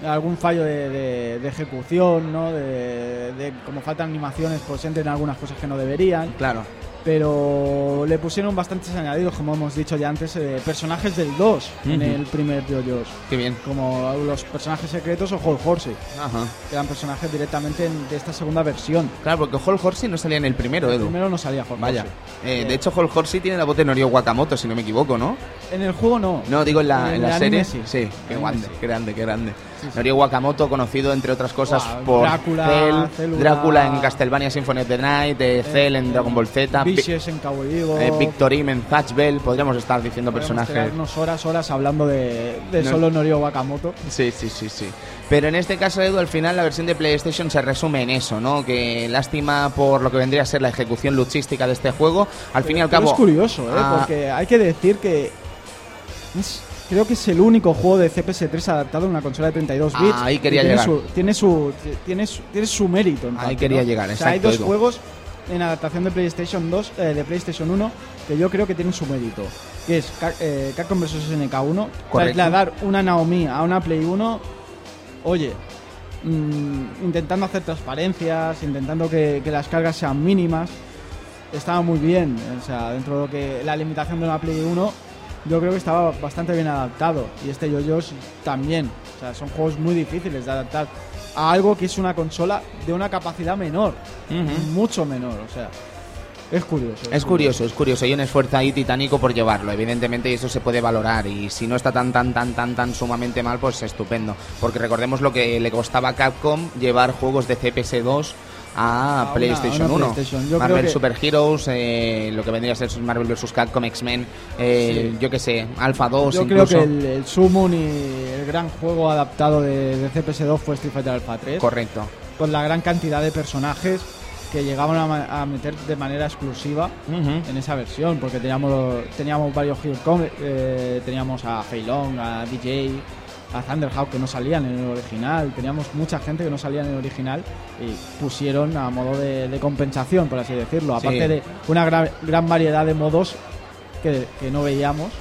algún fallo de, de- de ejecución, ¿no? De, de como faltan animaciones, pues entren algunas cosas que no deberían. Claro. Pero le pusieron bastantes añadidos, como hemos dicho ya antes, eh, personajes del 2 en el primer JoJo's. Qué bien. Como los personajes secretos o Whole Horsey, Ajá. que eran personajes directamente en- de esta segunda versión. Claro, porque Hall Horsey no salía en el primero, Edu. Primero no salía Whole Vaya. Eh, Eh, de hecho, Hall Horsey tiene la voz de Norio Wakamoto, si no me equivoco, ¿no? En el juego no. No, digo en la, En en la el anime serie. sí. qué grande, sí. qué grande, qué grande. Sí. Norio Wakamoto, conocido entre otras cosas por Drácula, Cell, Célula, Drácula en Castlevania Symphony of the Night, eh, Cell en eh, Dragon Ball Z, Vicious en Cowboy eh, Victorim en Thatch Bell, podríamos estar diciendo Podemos personajes. horas, horas hablando de, de No. solo Norio Wakamoto. Sí, sí, sí, sí. Pero en este caso, Edu, al final la versión de PlayStation se resume en eso, ¿no? Que lástima por lo que vendría a ser la ejecución luchística de este juego. Al fin y al cabo. es curioso, ¿eh? Ah, porque hay que decir que es- creo que es el único juego de CPS3 adaptado a una consola de 32 Ah, bits. ahí quería tiene llegar. Su, tiene, su, tiene, su, tiene su mérito. en Ahí parte, quería ¿no? llegar, O sea, hay exacto, dos juegos en adaptación de PlayStation 2, eh, de PlayStation 1, que yo creo que tienen su mérito. Que es eh, Capcom vs SNK1. Correcto. Trasladar una Naomi a una Play 1, oye, mm, intentando hacer transparencias, intentando que, que las cargas sean mínimas estaba muy bien. O sea, dentro de lo que la limitación de una Play 1, yo creo que estaba bastante bien adaptado. Y este JoJo's también. O sea, son juegos muy difíciles de adaptar a algo que es una consola de una capacidad menor. Mucho menor. O sea, es curioso. Es curioso, es curioso. Hay un esfuerzo ahí titánico por llevarlo, evidentemente, y eso se puede valorar. Y si no está tan, tan, tan, tan, tan sumamente mal, pues estupendo. Porque recordemos lo que le costaba a Capcom llevar juegos de CPS2 a, A una- PlayStation una 1. PlayStation. Yo Marvel creo que- Super Heroes, eh, lo que vendría a ser Marvel vs. Capcom, X-Men, eh, Sí. yo que sé, Alpha 2 Yo creo incluso. que el, el Summon y el gran juego adaptado de, de CPS2 fue Street Fighter Alpha 3. Correcto. Con la gran cantidad de personajes que llegaban a, meter de manera exclusiva en esa versión, porque teníamos, teníamos varios Hero eh, teníamos a Fei Long, a DJ, a Thunderhawk que no salían en el original, teníamos mucha gente que no salía en el original y pusieron a modo de, de compensación, por así decirlo, Sí. aparte de una gran, gran variedad de modos que, que no veíamos.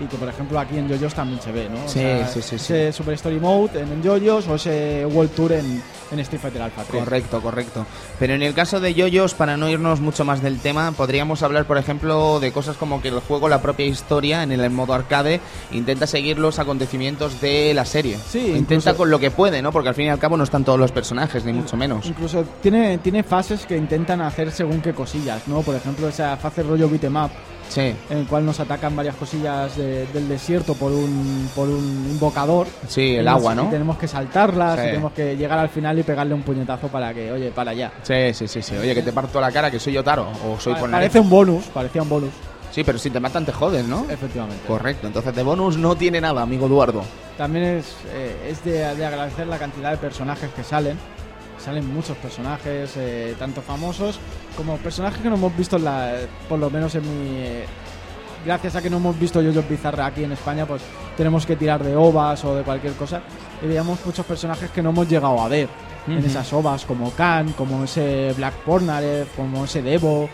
Y que por ejemplo aquí en JoJo's también se ve, ¿no? O Sí, sí, sí, Ese Super Story Mode en JoJo's o ese World Tour en, en Street Fighter Alpha 3. Correcto, correcto. Pero en el caso de yoyos, para no irnos mucho más del tema, podríamos hablar, por ejemplo, de cosas como que el juego, la propia historia, en el modo arcade, intenta seguir los acontecimientos de la serie. Sí, intenta incluso- con lo que puede, ¿no? Porque al fin y al cabo no están todos los personajes, ni mucho menos. Incluso tiene, tiene fases que intentan hacer según qué cosillas, ¿no? Por ejemplo, esa fase rollo beat'em up Sí. en el cual nos atacan varias cosillas de- del desierto por un, por un invocador. Sí, el Y agua, ¿no? Y tenemos que saltarlas, Sí. y tenemos que llegar al final y pegarle un puñetazo para que, oye, para allá. Sí, sí, sí, sí. Oye, que te parto la cara, que soy Yotaro o soy. Parece un bonus, parecía un bonus, Sí, pero si te matan te joden, ¿no? efectivamente. Correcto, entonces de bonus no tiene nada, amigo Eduardo. También es, eh, es de, de agradecer la cantidad de personajes que salen. Salen muchos personajes, eh, tanto famosos como personajes que no hemos visto, en la, por lo menos en mi... eh, gracias a que no hemos visto Yoyos Bizarra aquí en España, pues tenemos que tirar de ovas o de cualquier cosa. Y veíamos muchos personajes que no hemos llegado a ver en esas ovas, como Khan, como ese Black Pornareff, como ese Devo.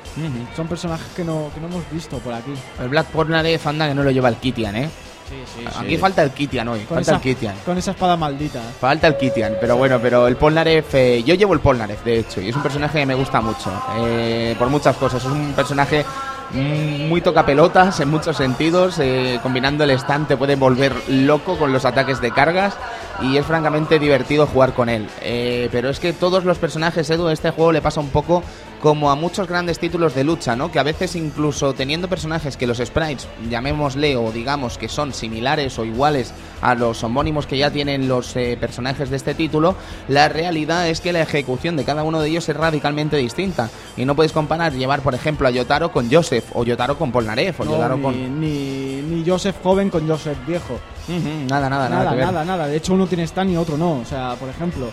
Son personajes que no, que no hemos visto por aquí. El Black Polnareff anda que no lo lleva el Kitian, ¿eh? Sí, sí, Aquí falta el Kitian hoy, con falta esa, el Kitian. con esa espada maldita. Falta el Kitian, pero bueno, pero el Polnareff, eh, yo llevo el Polnareff, de hecho, y es un personaje que me gusta mucho, eh, por muchas cosas. Es un personaje muy toca pelotas en muchos sentidos, eh, combinando el stand te puede volver loco con los ataques de cargas y es francamente divertido jugar con él. Eh, pero es que todos los personajes, Edu, este juego le pasa un poco como a muchos grandes títulos de lucha, ¿no? Que a veces incluso teniendo personajes que los sprites, llamémosle o digamos que son similares o iguales a los homónimos que ya tienen los eh, personajes de este título, la realidad es que la ejecución de cada uno de ellos es radicalmente distinta. Y no puedes comparar llevar, por ejemplo, a Yotaro con Joseph, o Yotaro con Polnareff, o No, Yotaro ni, con... ni, ni Joseph joven con Joseph viejo. Nada, nada, nada, Nada, nada, nada. De hecho, uno tiene stand y otro no. O sea, por ejemplo,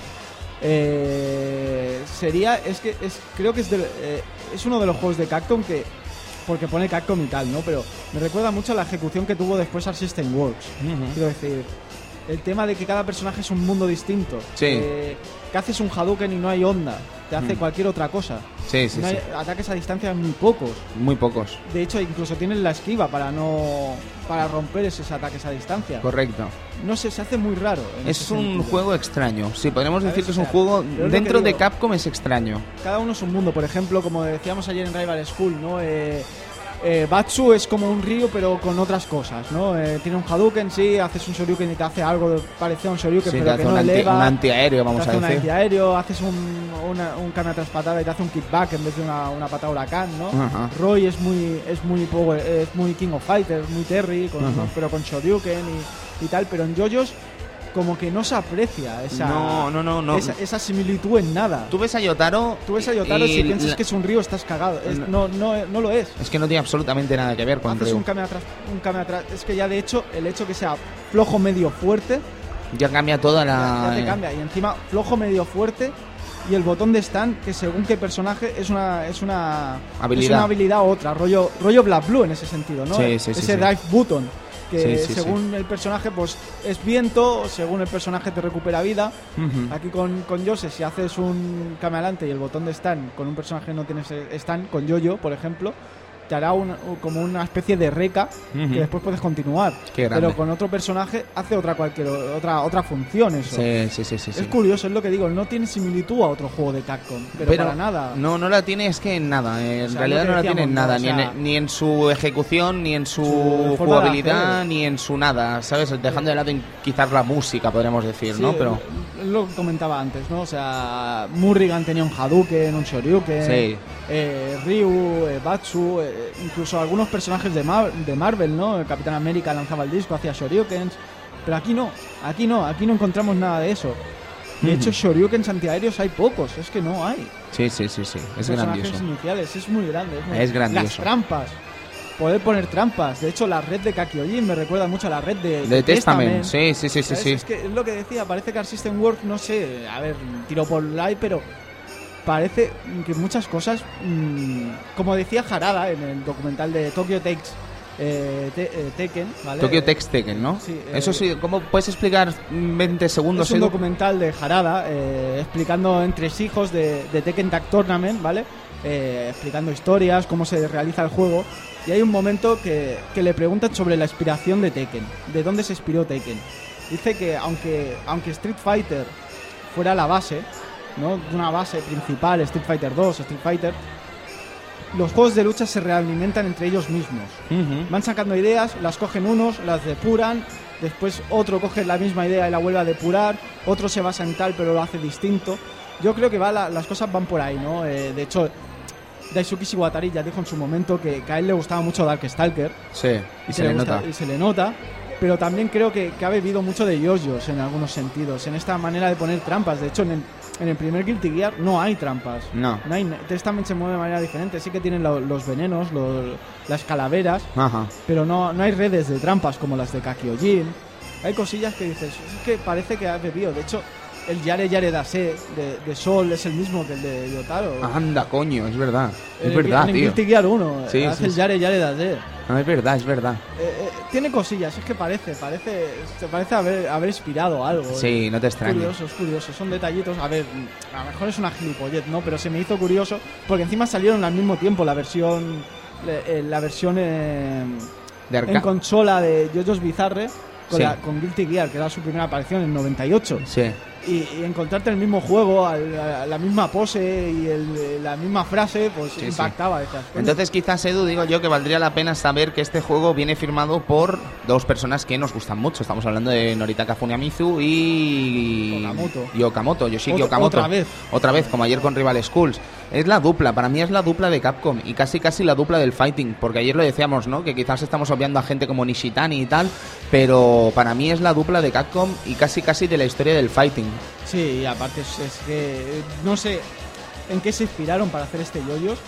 eh, sería, es que es, creo que es, del- eh, es uno de los juegos de Capcom que, porque pone Capcom y tal, ¿no? Pero me recuerda mucho a la ejecución que tuvo después al System Works. Quiero decir, el tema de que cada personaje es un mundo distinto. Sí. Eh, que haces un Hadouken y no hay onda. Te hace Mm. cualquier otra cosa. Sí, sí, No sí. ataques a distancia muy pocos. Muy pocos. De hecho, incluso tienes la esquiva para no para romper esos ataques a distancia. Correcto. No sé, se hace muy raro. Es un sentido. juego extraño. Sí, podemos decir que es un juego dentro de. Capcom es extraño. Cada uno es un mundo. Por ejemplo, como decíamos ayer en Rival School, ¿no? Eh, eh, Batsu es como un río, pero con otras cosas, ¿no? Eh, tiene un Hadouken, sí, haces un Shoryuken y te hace algo parecido a un Shoryuken, Sí, pero que un, no anti- eleva. un antiaéreo, vamos te a hace un decir. antiaéreo, haces un, una, un cambio tras patada y te hace un kickback en vez de una, una patada huracán, ¿no? Roy es muy es muy power- es muy King of Fighters, muy Terry, con- pero con Shoryuken y, y tal, pero en JoJo's como que no se aprecia esa, No, no, no, no. esa, esa similitud en nada. Tú ves a Yotaro. Tú ves a Yotaro y si piensas la- que es un río estás cagado. Es- no, no, no lo es. Es que no tiene absolutamente nada que ver con Haces un cambio atrás, un cambio atrás. Es que ya de hecho el hecho que sea flojo medio fuerte Ya cambia toda ya, la. ya te cambia. Y encima flojo medio fuerte y el botón de stand que según qué personaje es una es una Habilidad. es una habilidad u otra rollo rollo Black Blue en ese sentido, ¿no? Sí, sí, ese sí. drive button que Sí, sí, según el personaje pues es viento, según el personaje te recupera vida. Aquí con, con Yose, si haces un adelante y el botón de stand con un personaje no tienes stand, con Yoyo, por ejemplo, te hará un- como una especie de reca que después puedes continuar. Pero con otro personaje hace otra cualquier otra otra función eso. Sí, sí, sí, sí. sí. Es curioso, es lo que digo, no tiene similitud a otro juego de Capcom, pero, para nada. No, no la tiene, es que en nada. eh, En O sea, realidad no la tiene en nada. Ni, O sea, en, ni en su ejecución, ni en su, jugabilidad, ni en su nada. ¿Sabes? Dejando de lado quizás la música, podríamos decir, Sí, ¿no? Pero. lo que comentaba antes, ¿no? O sea, Murrigan tenía un Hadouken, un Shoryuken, Sí. eh, Ryu, eh, Batsu, eh, incluso algunos personajes de, Mar- de Marvel, ¿no? El Capitán América lanzaba el disco, hacía Shoryukens, pero aquí no, aquí no, aquí no encontramos nada de eso. De hecho, Shoryukens antiaéreos hay pocos, es que no hay. Sí, sí, sí, sí. Es personajes grandioso. iniciales, es muy grande. Es, muy- Es grandioso. Las trampas. Poder poner trampas. De hecho, la red de Kakyojin me recuerda mucho a la red de, De Testament. Sí, sí, sí, sí. ¿Sabes? sí. Es que es lo que decía, parece que al System Work, no sé, a ver, tiro por live, pero parece que muchas cosas, mm, como decía Harada en el documental de Tokyo Takes eh, Te- eh, Tekken, ¿vale? Tokyo Tex Tekken, ¿no? Sí, eh, Eso sí, ¿cómo puedes explicar 20 segundos? Es un documental de Harada eh, explicando entresijos de, de Tekken Tag Tournament, ¿vale? Eh, explicando historias, cómo se realiza el juego. Y hay un momento que, que le preguntan sobre la inspiración de Tekken, de dónde se inspiró Tekken. Dice que aunque, aunque Street Fighter fuera la base, ¿no? Una base principal, Street Fighter 2, Street Fighter, los juegos de lucha se realimentan entre ellos mismos. Ujú. Van sacando ideas, las cogen unos, las depuran, después otro coge la misma idea y la vuelve a depurar, otro se basa en tal pero lo hace distinto. Yo creo que va la- las cosas van por ahí, ¿no? Eh, de hecho, Daisuke Shiwatari ya dijo en su momento que, que a él le gustaba mucho Darkstalker. Sí, y se le gusta- nota. Y se le nota. Pero también creo que, que ha bebido mucho de yoyos en algunos sentidos, en esta manera de poner trampas. De hecho, en el, en el primer Guilty Gear no hay trampas. No. hay, Test también se mueve de manera diferente. Sí que tienen lo- los venenos, lo- las calaveras, Ajá. pero no, no hay redes de trampas como las de Kakyojin. Hay cosillas que dices, es que parece que has bebido. De hecho, el Yare Yare Dase de, de Sol es el mismo que el de Yotaro. Anda, coño, es verdad. Es el- verdad, en el tío. Guilty Gear 1 Sí, hace sí, el. Yare Yare Dase. No, es verdad, es verdad. Eh, eh, tiene cosillas, es que parece, parece, se parece haber, haber inspirado algo. Sí, no te Es extrañes. curioso, es curioso, son detallitos. A ver, a lo mejor es una gilipollez, ¿no? Pero se me hizo curioso porque encima salieron al mismo tiempo la versión, eh, la versión eh, De en consola de JoJo's Bizarre con, Sí. la- con Guilty Gear, que era su primera aparición en 98. Sí. Y, y encontrarte el mismo juego, al- a la misma pose y el- la misma frase, pues Sí, sí. impactaba. decías, coño, Entonces quizás, Edu, digo yo que valdría la pena saber que este juego viene firmado por dos personas que nos gustan mucho. Estamos hablando de Noritaka Funamizu y... Okamoto. Y Okamoto, Yoshiki Okamoto. otra vez. Otra vez, como ayer con Rival Schools. Es la dupla, para mí es la dupla de Capcom y casi casi la dupla del fighting, porque ayer lo decíamos, ¿no? Que quizás estamos obviando a gente como Nishitani y tal, pero para mí es la dupla de Capcom y casi casi de la historia del fighting. Sí, y aparte es, es que no sé en qué se inspiraron para hacer este yoyos.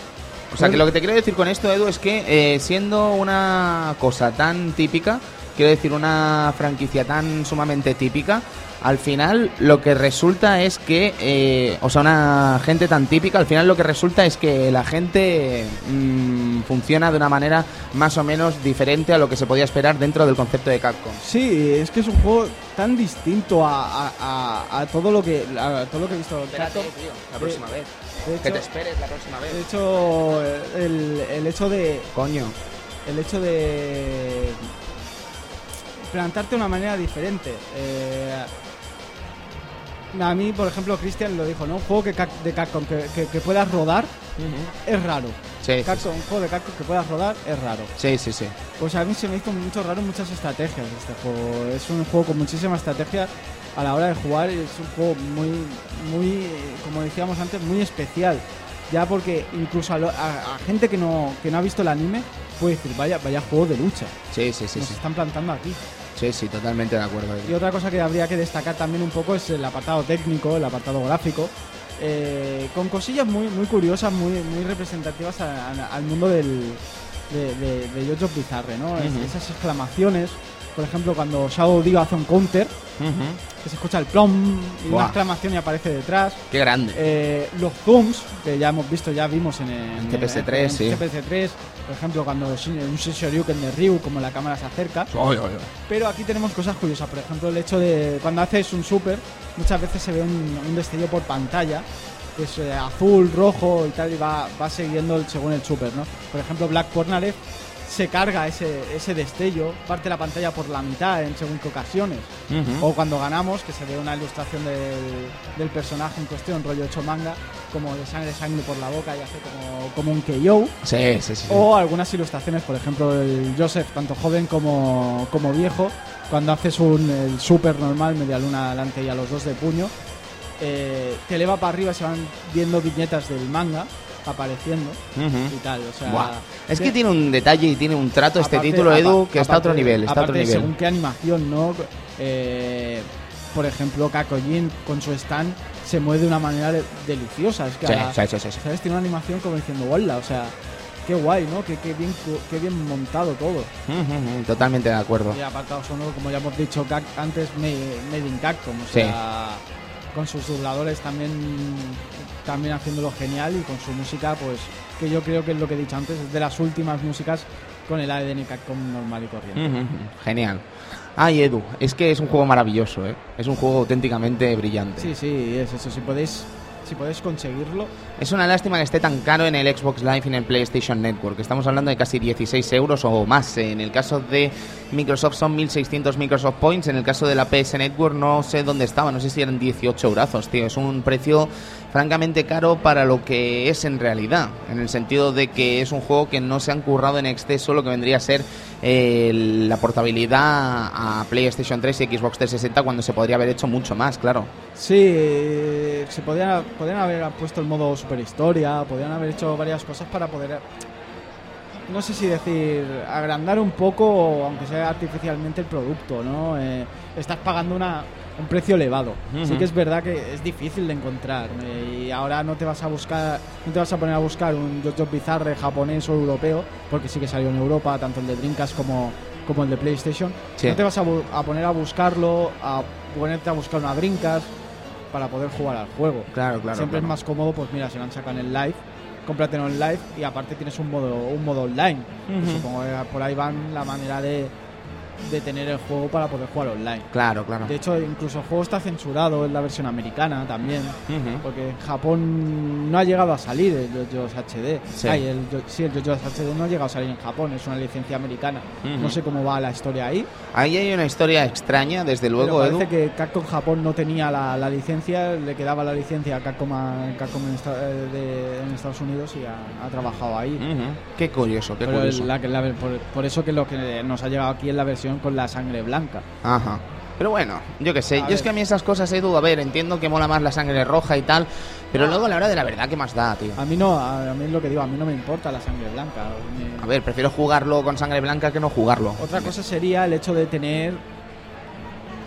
O sea, que lo que te quiero decir con esto, Edu, es que eh, siendo una cosa tan típica, quiero decir, una franquicia tan sumamente típica, al final lo que resulta es que, eh, o sea, una gente tan típica, al final lo que resulta es que la gente mm, funciona de una manera más o menos diferente a lo que se podía esperar dentro del concepto de Capcom. Sí, es que es un juego tan distinto a, a- a- a todo lo que a todo lo que he visto. Capcom. la próxima vez. De hecho, esperes la próxima de hecho, el, el hecho de Coño. el hecho de plantarte de una manera diferente. Eh, a mí, por ejemplo, Cristian lo dijo, ¿no? Un juego que, de Capcom que, que- que puedas rodar es raro. Sí, un juego de Capcom que puedas rodar es raro. sí, sí, sí. Pues a mí se me hizo mucho raro muchas estrategias este juego. Es un juego con muchísima estrategia a la hora de jugar. Es un juego muy, muy, como decíamos antes, muy especial. Ya porque incluso a, lo- a- a gente que no, que no ha visto el anime puede decir, vaya, vaya juego de lucha. Sí, sí, sí, Nos sí. están plantando aquí. Sí, sí, totalmente de acuerdo. Y otra cosa que habría que destacar también un poco es el apartado técnico, el apartado gráfico, eh, con cosillas muy, muy curiosas, muy, muy representativas a- a- al mundo del, de, de, de Bizarre, ¿no? Esas exclamaciones, por ejemplo, cuando Shadow Dio hace un counter, que se escucha el plom y Buah. una exclamación y aparece detrás. Qué grande. Eh, los zooms, que ya hemos visto, ya vimos en, en CPS3, en sí. CPS3, por ejemplo, cuando un Shoryuken de Ryu, como la cámara se acerca. Oy, oy, oy. Pero aquí tenemos cosas curiosas, por ejemplo, el hecho de cuando haces un super, muchas veces se ve un, un destello por pantalla, que es eh, azul, rojo y tal, y va, va siguiendo el- según el super, ¿no? Por ejemplo, Black Pornalev se carga ese, ese destello, parte la pantalla por la mitad en según qué ocasiones. O cuando ganamos, que se ve una ilustración del, del personaje en cuestión, rollo hecho manga, como de sangre, sangre por la boca y hace como, como un KO. Sí, sí, sí. O algunas ilustraciones, por ejemplo, el Joseph, tanto joven como, como viejo, cuando haces un el super normal, media luna adelante y a los dos de puño, eh, te eleva para arriba se van viendo viñetas del manga apareciendo y tal. O sea, Buah. Es que tiene un detalle y tiene un trato este aparte- título, Edu, que está a otro aparte- nivel. Está a otro aparte, nivel. Según qué animación, ¿no? Eh, por ejemplo, Kakojin con su stand se mueve de una manera de- deliciosa. Es que Sí, la- sí, sí. ¿sabes? Tiene una animación como diciendo, hola, o sea, qué guay, ¿no? Qué, qué bien, qué bien montado todo. Totalmente de acuerdo. Y apartado sonoro, como ya hemos dicho antes, made, in Capcom, o sea, con sus dobladores también, también haciéndolo genial y con su música, pues, que yo creo que es lo que he dicho antes, es de las últimas músicas con el ADN Capcom normal y corriente. Ujú, ujú. Genial. Ay, Edu, es que es un juego maravilloso, ¿eh? Es un juego auténticamente brillante. Sí, sí, es eso, si podéis, si podéis conseguirlo, Es una lástima que esté tan caro en el Xbox Live y en el PlayStation Network. Estamos hablando de casi 16 euros o más. En el caso de Microsoft son 1.600 Microsoft Points. En el caso de la PS Network no sé dónde estaba. No sé si eran 18 eurazos, tío. Es un precio francamente caro para lo que es en realidad. En el sentido de que es un juego que no se han currado en exceso lo que vendría a ser eh, la portabilidad a PlayStation 3 y Xbox 360 cuando se podría haber hecho mucho más, claro. Sí, eh, se podían, podían haber puesto el modo superhistoria, podían haber hecho varias cosas para poder, no sé si decir, agrandar un poco, aunque sea artificialmente, el producto, ¿no? Eh, estás pagando una, un precio elevado. Sí que es verdad que es difícil de encontrar eh, y ahora no te vas a buscar, no te vas a poner a buscar un JoJo Bizarre japonés o europeo, porque sí que salió en Europa, tanto el de Dreamcast como, como el de PlayStation. Sí. No te vas a, a poner a buscarlo, a ponerte a buscar una Dreamcast para poder jugar al juego. Claro, claro. Siempre claro. es más cómodo, pues mira, si lo han sacado en el live, cómpratelo en live y aparte tienes un modo, un modo online. Supongo que por ahí van la manera de, de tener el juego para poder jugar online. Claro, claro. De hecho, incluso el juego está censurado en la versión americana también, Ujú. porque en Japón no ha llegado a salir el JoJo's HD. Sí. Ay, el, sí, el JoJo's HD no ha llegado a salir en Japón, es una licencia americana. Ujú. No sé cómo va la historia ahí. Ahí hay una historia extraña, desde luego, pero Edu. parece que Capcom Japón no tenía la, la licencia, le quedaba la licencia a Capcom, a- Capcom en, esta- eh, de- en Estados Unidos y ha, ha trabajado ahí. Ujú. Qué curioso, qué Pero curioso. la la- por, por eso que lo que nos ha llegado aquí es la versión con la sangre blanca. Ajá. Pero bueno, yo qué sé. A yo ver. es que a mí esas cosas, Edu, a ver, entiendo que mola más la sangre roja y tal, pero luego a la hora de la verdad, ¿qué más da, tío? A mí no, a, a mí es lo que digo, a mí no me importa la sangre blanca. Me- A ver, prefiero jugarlo con sangre blanca que no jugarlo. Otra cosa sería el hecho de tener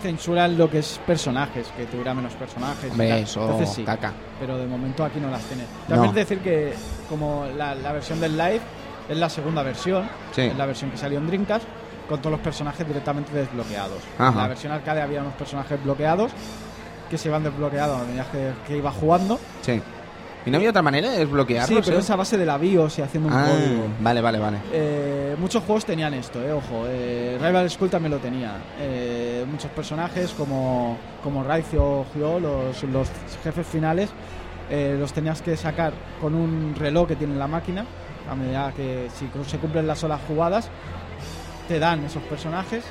censura en lo que es personajes, que tuviera menos personajes. Hombre, eso, Entonces sí, caca. pero de momento aquí no las tiene. También No. decir que como la, la versión del live es la segunda versión, Sí. es la versión que salió en Dreamcast, con todos los personajes directamente desbloqueados. Ajá. En la versión arcade había unos personajes bloqueados que se iban desbloqueados a medida que, que iba jugando. Sí. ¿Y no había otra manera de desbloquearlo? Sí, pero es a base de la BIOS y haciendo un Ah, código. vale, vale, vale. Eh, muchos juegos tenían esto, eh, ojo. Eh, Rival School también lo tenía. Eh, muchos personajes como, como Raizo o Hyo, los, los jefes finales, eh, los tenías que sacar con un reloj que tiene la máquina. A medida que si se cumplen las horas jugadas, te dan esos personajes.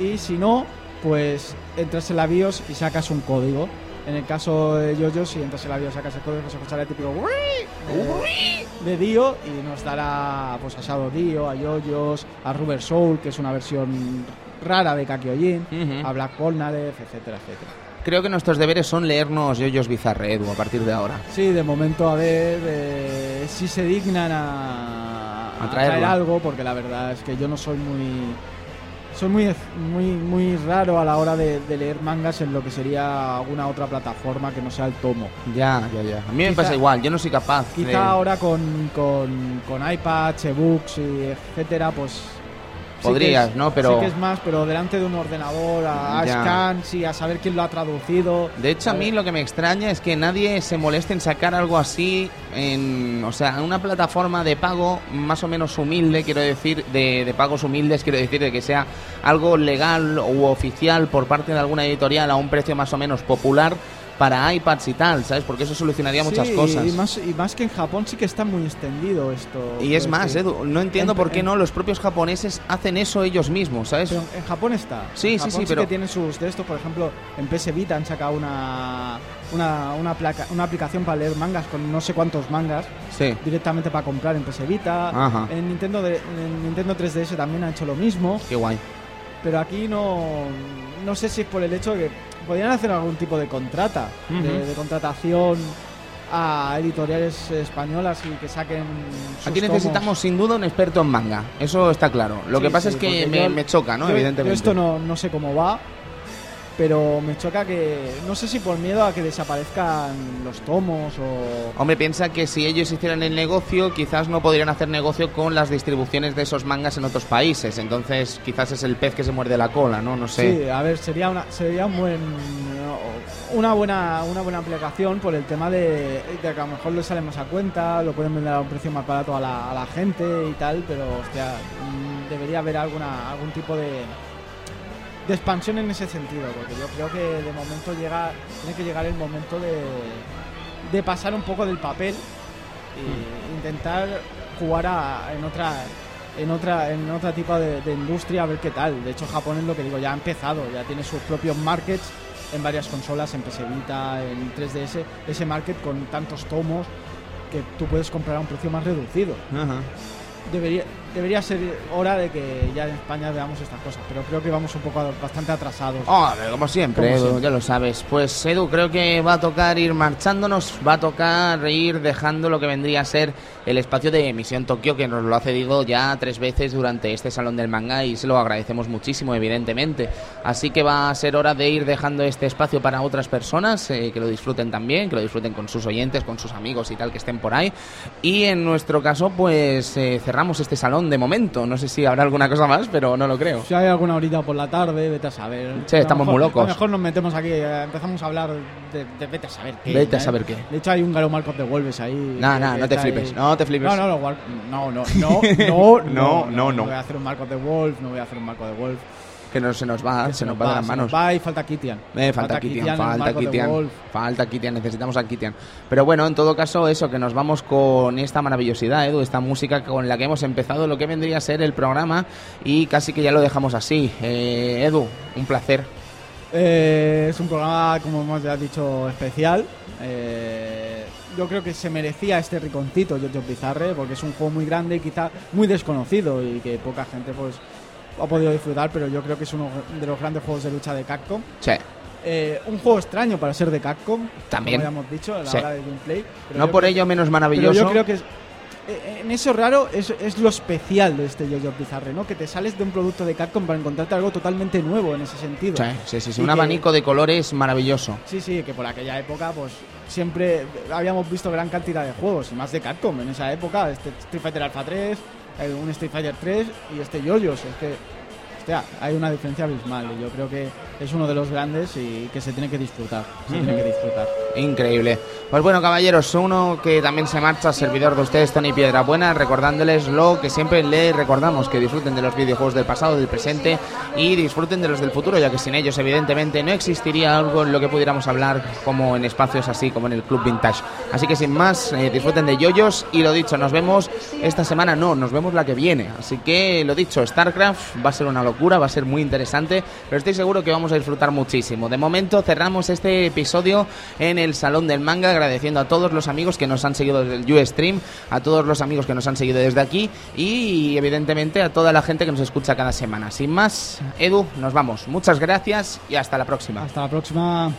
Y si no, pues entras en la BIOS y sacas un código. En el caso de Yoyo, si entras en la BIOS sacas el código, se escuchará el típico de, de Dio y nos dará pues a Shadow Dio, a Yoyos, a Rubber Soul, que es una versión rara de Kakyoin, Ujú. a Black Polnareff, etcétera, etcétera. Creo que nuestros deberes son leernos Yoyos Bizarre, Edu, a partir de ahora. Sí, de momento a ver eh, si se dignan a, A a traerlo. traer algo, porque la verdad es que yo no soy muy soy muy muy muy raro a la hora de, de leer mangas en lo que sería alguna otra plataforma que no sea el tomo. Ya, ya, ya. A mí me pasa igual, yo no soy capaz. Quizá de- ahora con, con, con iPads, ebooks y etcétera, pues. Sí Podrías, es- ¿no? Pero- Sí que es más, pero delante de un ordenador, a, a Ya. scans y a saber quién lo ha traducido. De hecho, a mí lo que me extraña es que nadie se moleste en sacar algo así en, o sea, en una plataforma de pago más o menos humilde, quiero decir, de, de pagos humildes, quiero decir, de que sea algo legal u oficial por parte de alguna editorial a un precio más o menos popular para iPads y tal, ¿sabes? Porque eso solucionaría muchas Sí, cosas. Y más, y más que en Japón sí que está muy extendido esto. Y es más, sí. Edu, no entiendo En- por qué en- no los propios japoneses hacen eso ellos mismos, ¿sabes? Pero en Japón está. Sí, En sí, sí, pero- que tienen sus de estos, por ejemplo, en PS Vita han sacado una una, una, placa, una aplicación para leer mangas con no sé cuántos mangas Sí. directamente para comprar en PS Vita. Ajá. En Nintendo de, en Nintendo 3DS también ha hecho lo mismo. Qué guay. Pero aquí no no sé si es por el hecho de que podrían hacer algún tipo de contrata de, contratación a editoriales españolas y que saquen sus Aquí tomos. necesitamos sin duda un experto en manga, eso está claro. Lo Sí, que pasa sí, es que me, yo- me choca, ¿no? yo- Evidentemente. yo esto no, no sé cómo va pero me choca que no sé si por miedo a que desaparezcan los tomos o Hombre, piensa que si ellos hicieran el negocio, quizás no podrían hacer negocio con las distribuciones de esos mangas en otros países. Entonces, quizás es el pez que se muerde la cola, ¿no? No sé. Sí, a ver, sería una sería un buen una buena una buena aplicación por el tema de, de que a lo mejor le sale más a cuenta, lo pueden vender a un precio más barato a la, a la gente y tal, pero hostia, mm, debería haber alguna algún tipo de de expansión en ese sentido, porque yo creo que de momento llega tiene que llegar el momento de de pasar un poco del papel e intentar jugar a- en otra en otra en otra tipo de, de industria a ver qué tal. De hecho, Japón es lo que digo, ya ha empezado, ya tiene sus propios markets en varias consolas, en PS Vita, en 3DS, ese market con tantos tomos que tú puedes comprar a un precio más reducido. Ajá. Debería debería ser hora de que ya en España veamos estas cosas, pero creo que vamos un poco bastante atrasados. Oh, como siempre, Edu, ya lo sabes. Pues Edu, creo que va a tocar ir marchándonos, va a tocar ir dejando lo que vendría a ser el espacio de Emisión Tokio, que nos lo ha cedido ya tres veces durante este Salón del Manga y se lo agradecemos muchísimo, evidentemente. Así que va a ser hora de ir dejando este espacio para otras personas, eh, que lo disfruten también, que lo disfruten con sus oyentes, con sus amigos y tal que estén por ahí. Y en nuestro caso, pues eh, cerramos este salón de momento. No sé si habrá alguna cosa más, pero no lo creo. Si hay alguna horita por la tarde, vete a saber. Sí, estamos muy locos. A lo mejor nos metemos aquí, eh, empezamos a hablar de, de vete a saber qué. Vete a saber qué. De hecho, hay un Garo Marcos de Wolves ahí. No, no, no te flipes, no te flipes. No, no, no, no, no, no, no, no, no, no. voy a hacer un Marcos de Wolf, no voy a hacer un Marco de Wolf que no se nos va, se, nos, va de las manos. va y falta Kitian. Eh, falta, Kitian, falta Kitian, falta Kitian, necesitamos a Kitian. Pero bueno, en todo caso, eso, que nos vamos con esta maravillosidad, Edu, esta música con la que hemos empezado lo que vendría a ser el programa y casi que ya lo dejamos así. Eh, Edu, un placer. Eh, es un programa, como hemos ya dicho, especial. Yo creo que se merecía este riconcito, Jojo Pizarre, porque es un juego muy grande y quizá muy desconocido y que poca gente pues ha podido disfrutar, pero yo creo que es uno de los grandes juegos de lucha de Capcom. Sí. Eh, un juego extraño para ser de Capcom, también. Como habíamos dicho, a la hora de gameplay. No por ello menos maravilloso. yo creo que en eso raro es, es, lo especial de este Jojo Bizarre, ¿no? Que te sales de un producto de Capcom para encontrarte algo totalmente nuevo en ese sentido. Sí, sí, sí, un abanico de colores maravilloso. Sí, sí, que por aquella época, pues siempre habíamos visto gran cantidad de juegos, y más de Capcom en esa época, este Street Fighter Alpha 3, un Street Fighter 3 y este Yoyos. Es que, hostia, hay una diferencia abismal y yo creo que es uno de los grandes y que se tiene que disfrutar. Se tiene que disfrutar. Increíble. Pues bueno, caballeros, uno que también se marcha, servidor de ustedes, Tony Buena recordándoles lo que siempre les recordamos, que disfruten de los videojuegos del pasado, del presente y disfruten de los del futuro, ya que sin ellos, evidentemente, no existiría algo en lo que pudiéramos hablar como en espacios así como en el Club Vintage. Así que sin más, eh, disfruten de yoyos y lo dicho, nos vemos esta semana, no, nos vemos la que viene. Así que lo dicho, StarCraft va a ser una locura, va a ser muy interesante, pero estoy seguro que vamos a disfrutar muchísimo. De momento cerramos este episodio en el Salón del Manga agradeciendo a todos los amigos que nos han seguido desde el Ustream, a todos los amigos que nos han seguido desde aquí y evidentemente a toda la gente que nos escucha cada semana. Sin más, Edu, nos vamos. Muchas gracias y hasta la próxima. Hasta la próxima.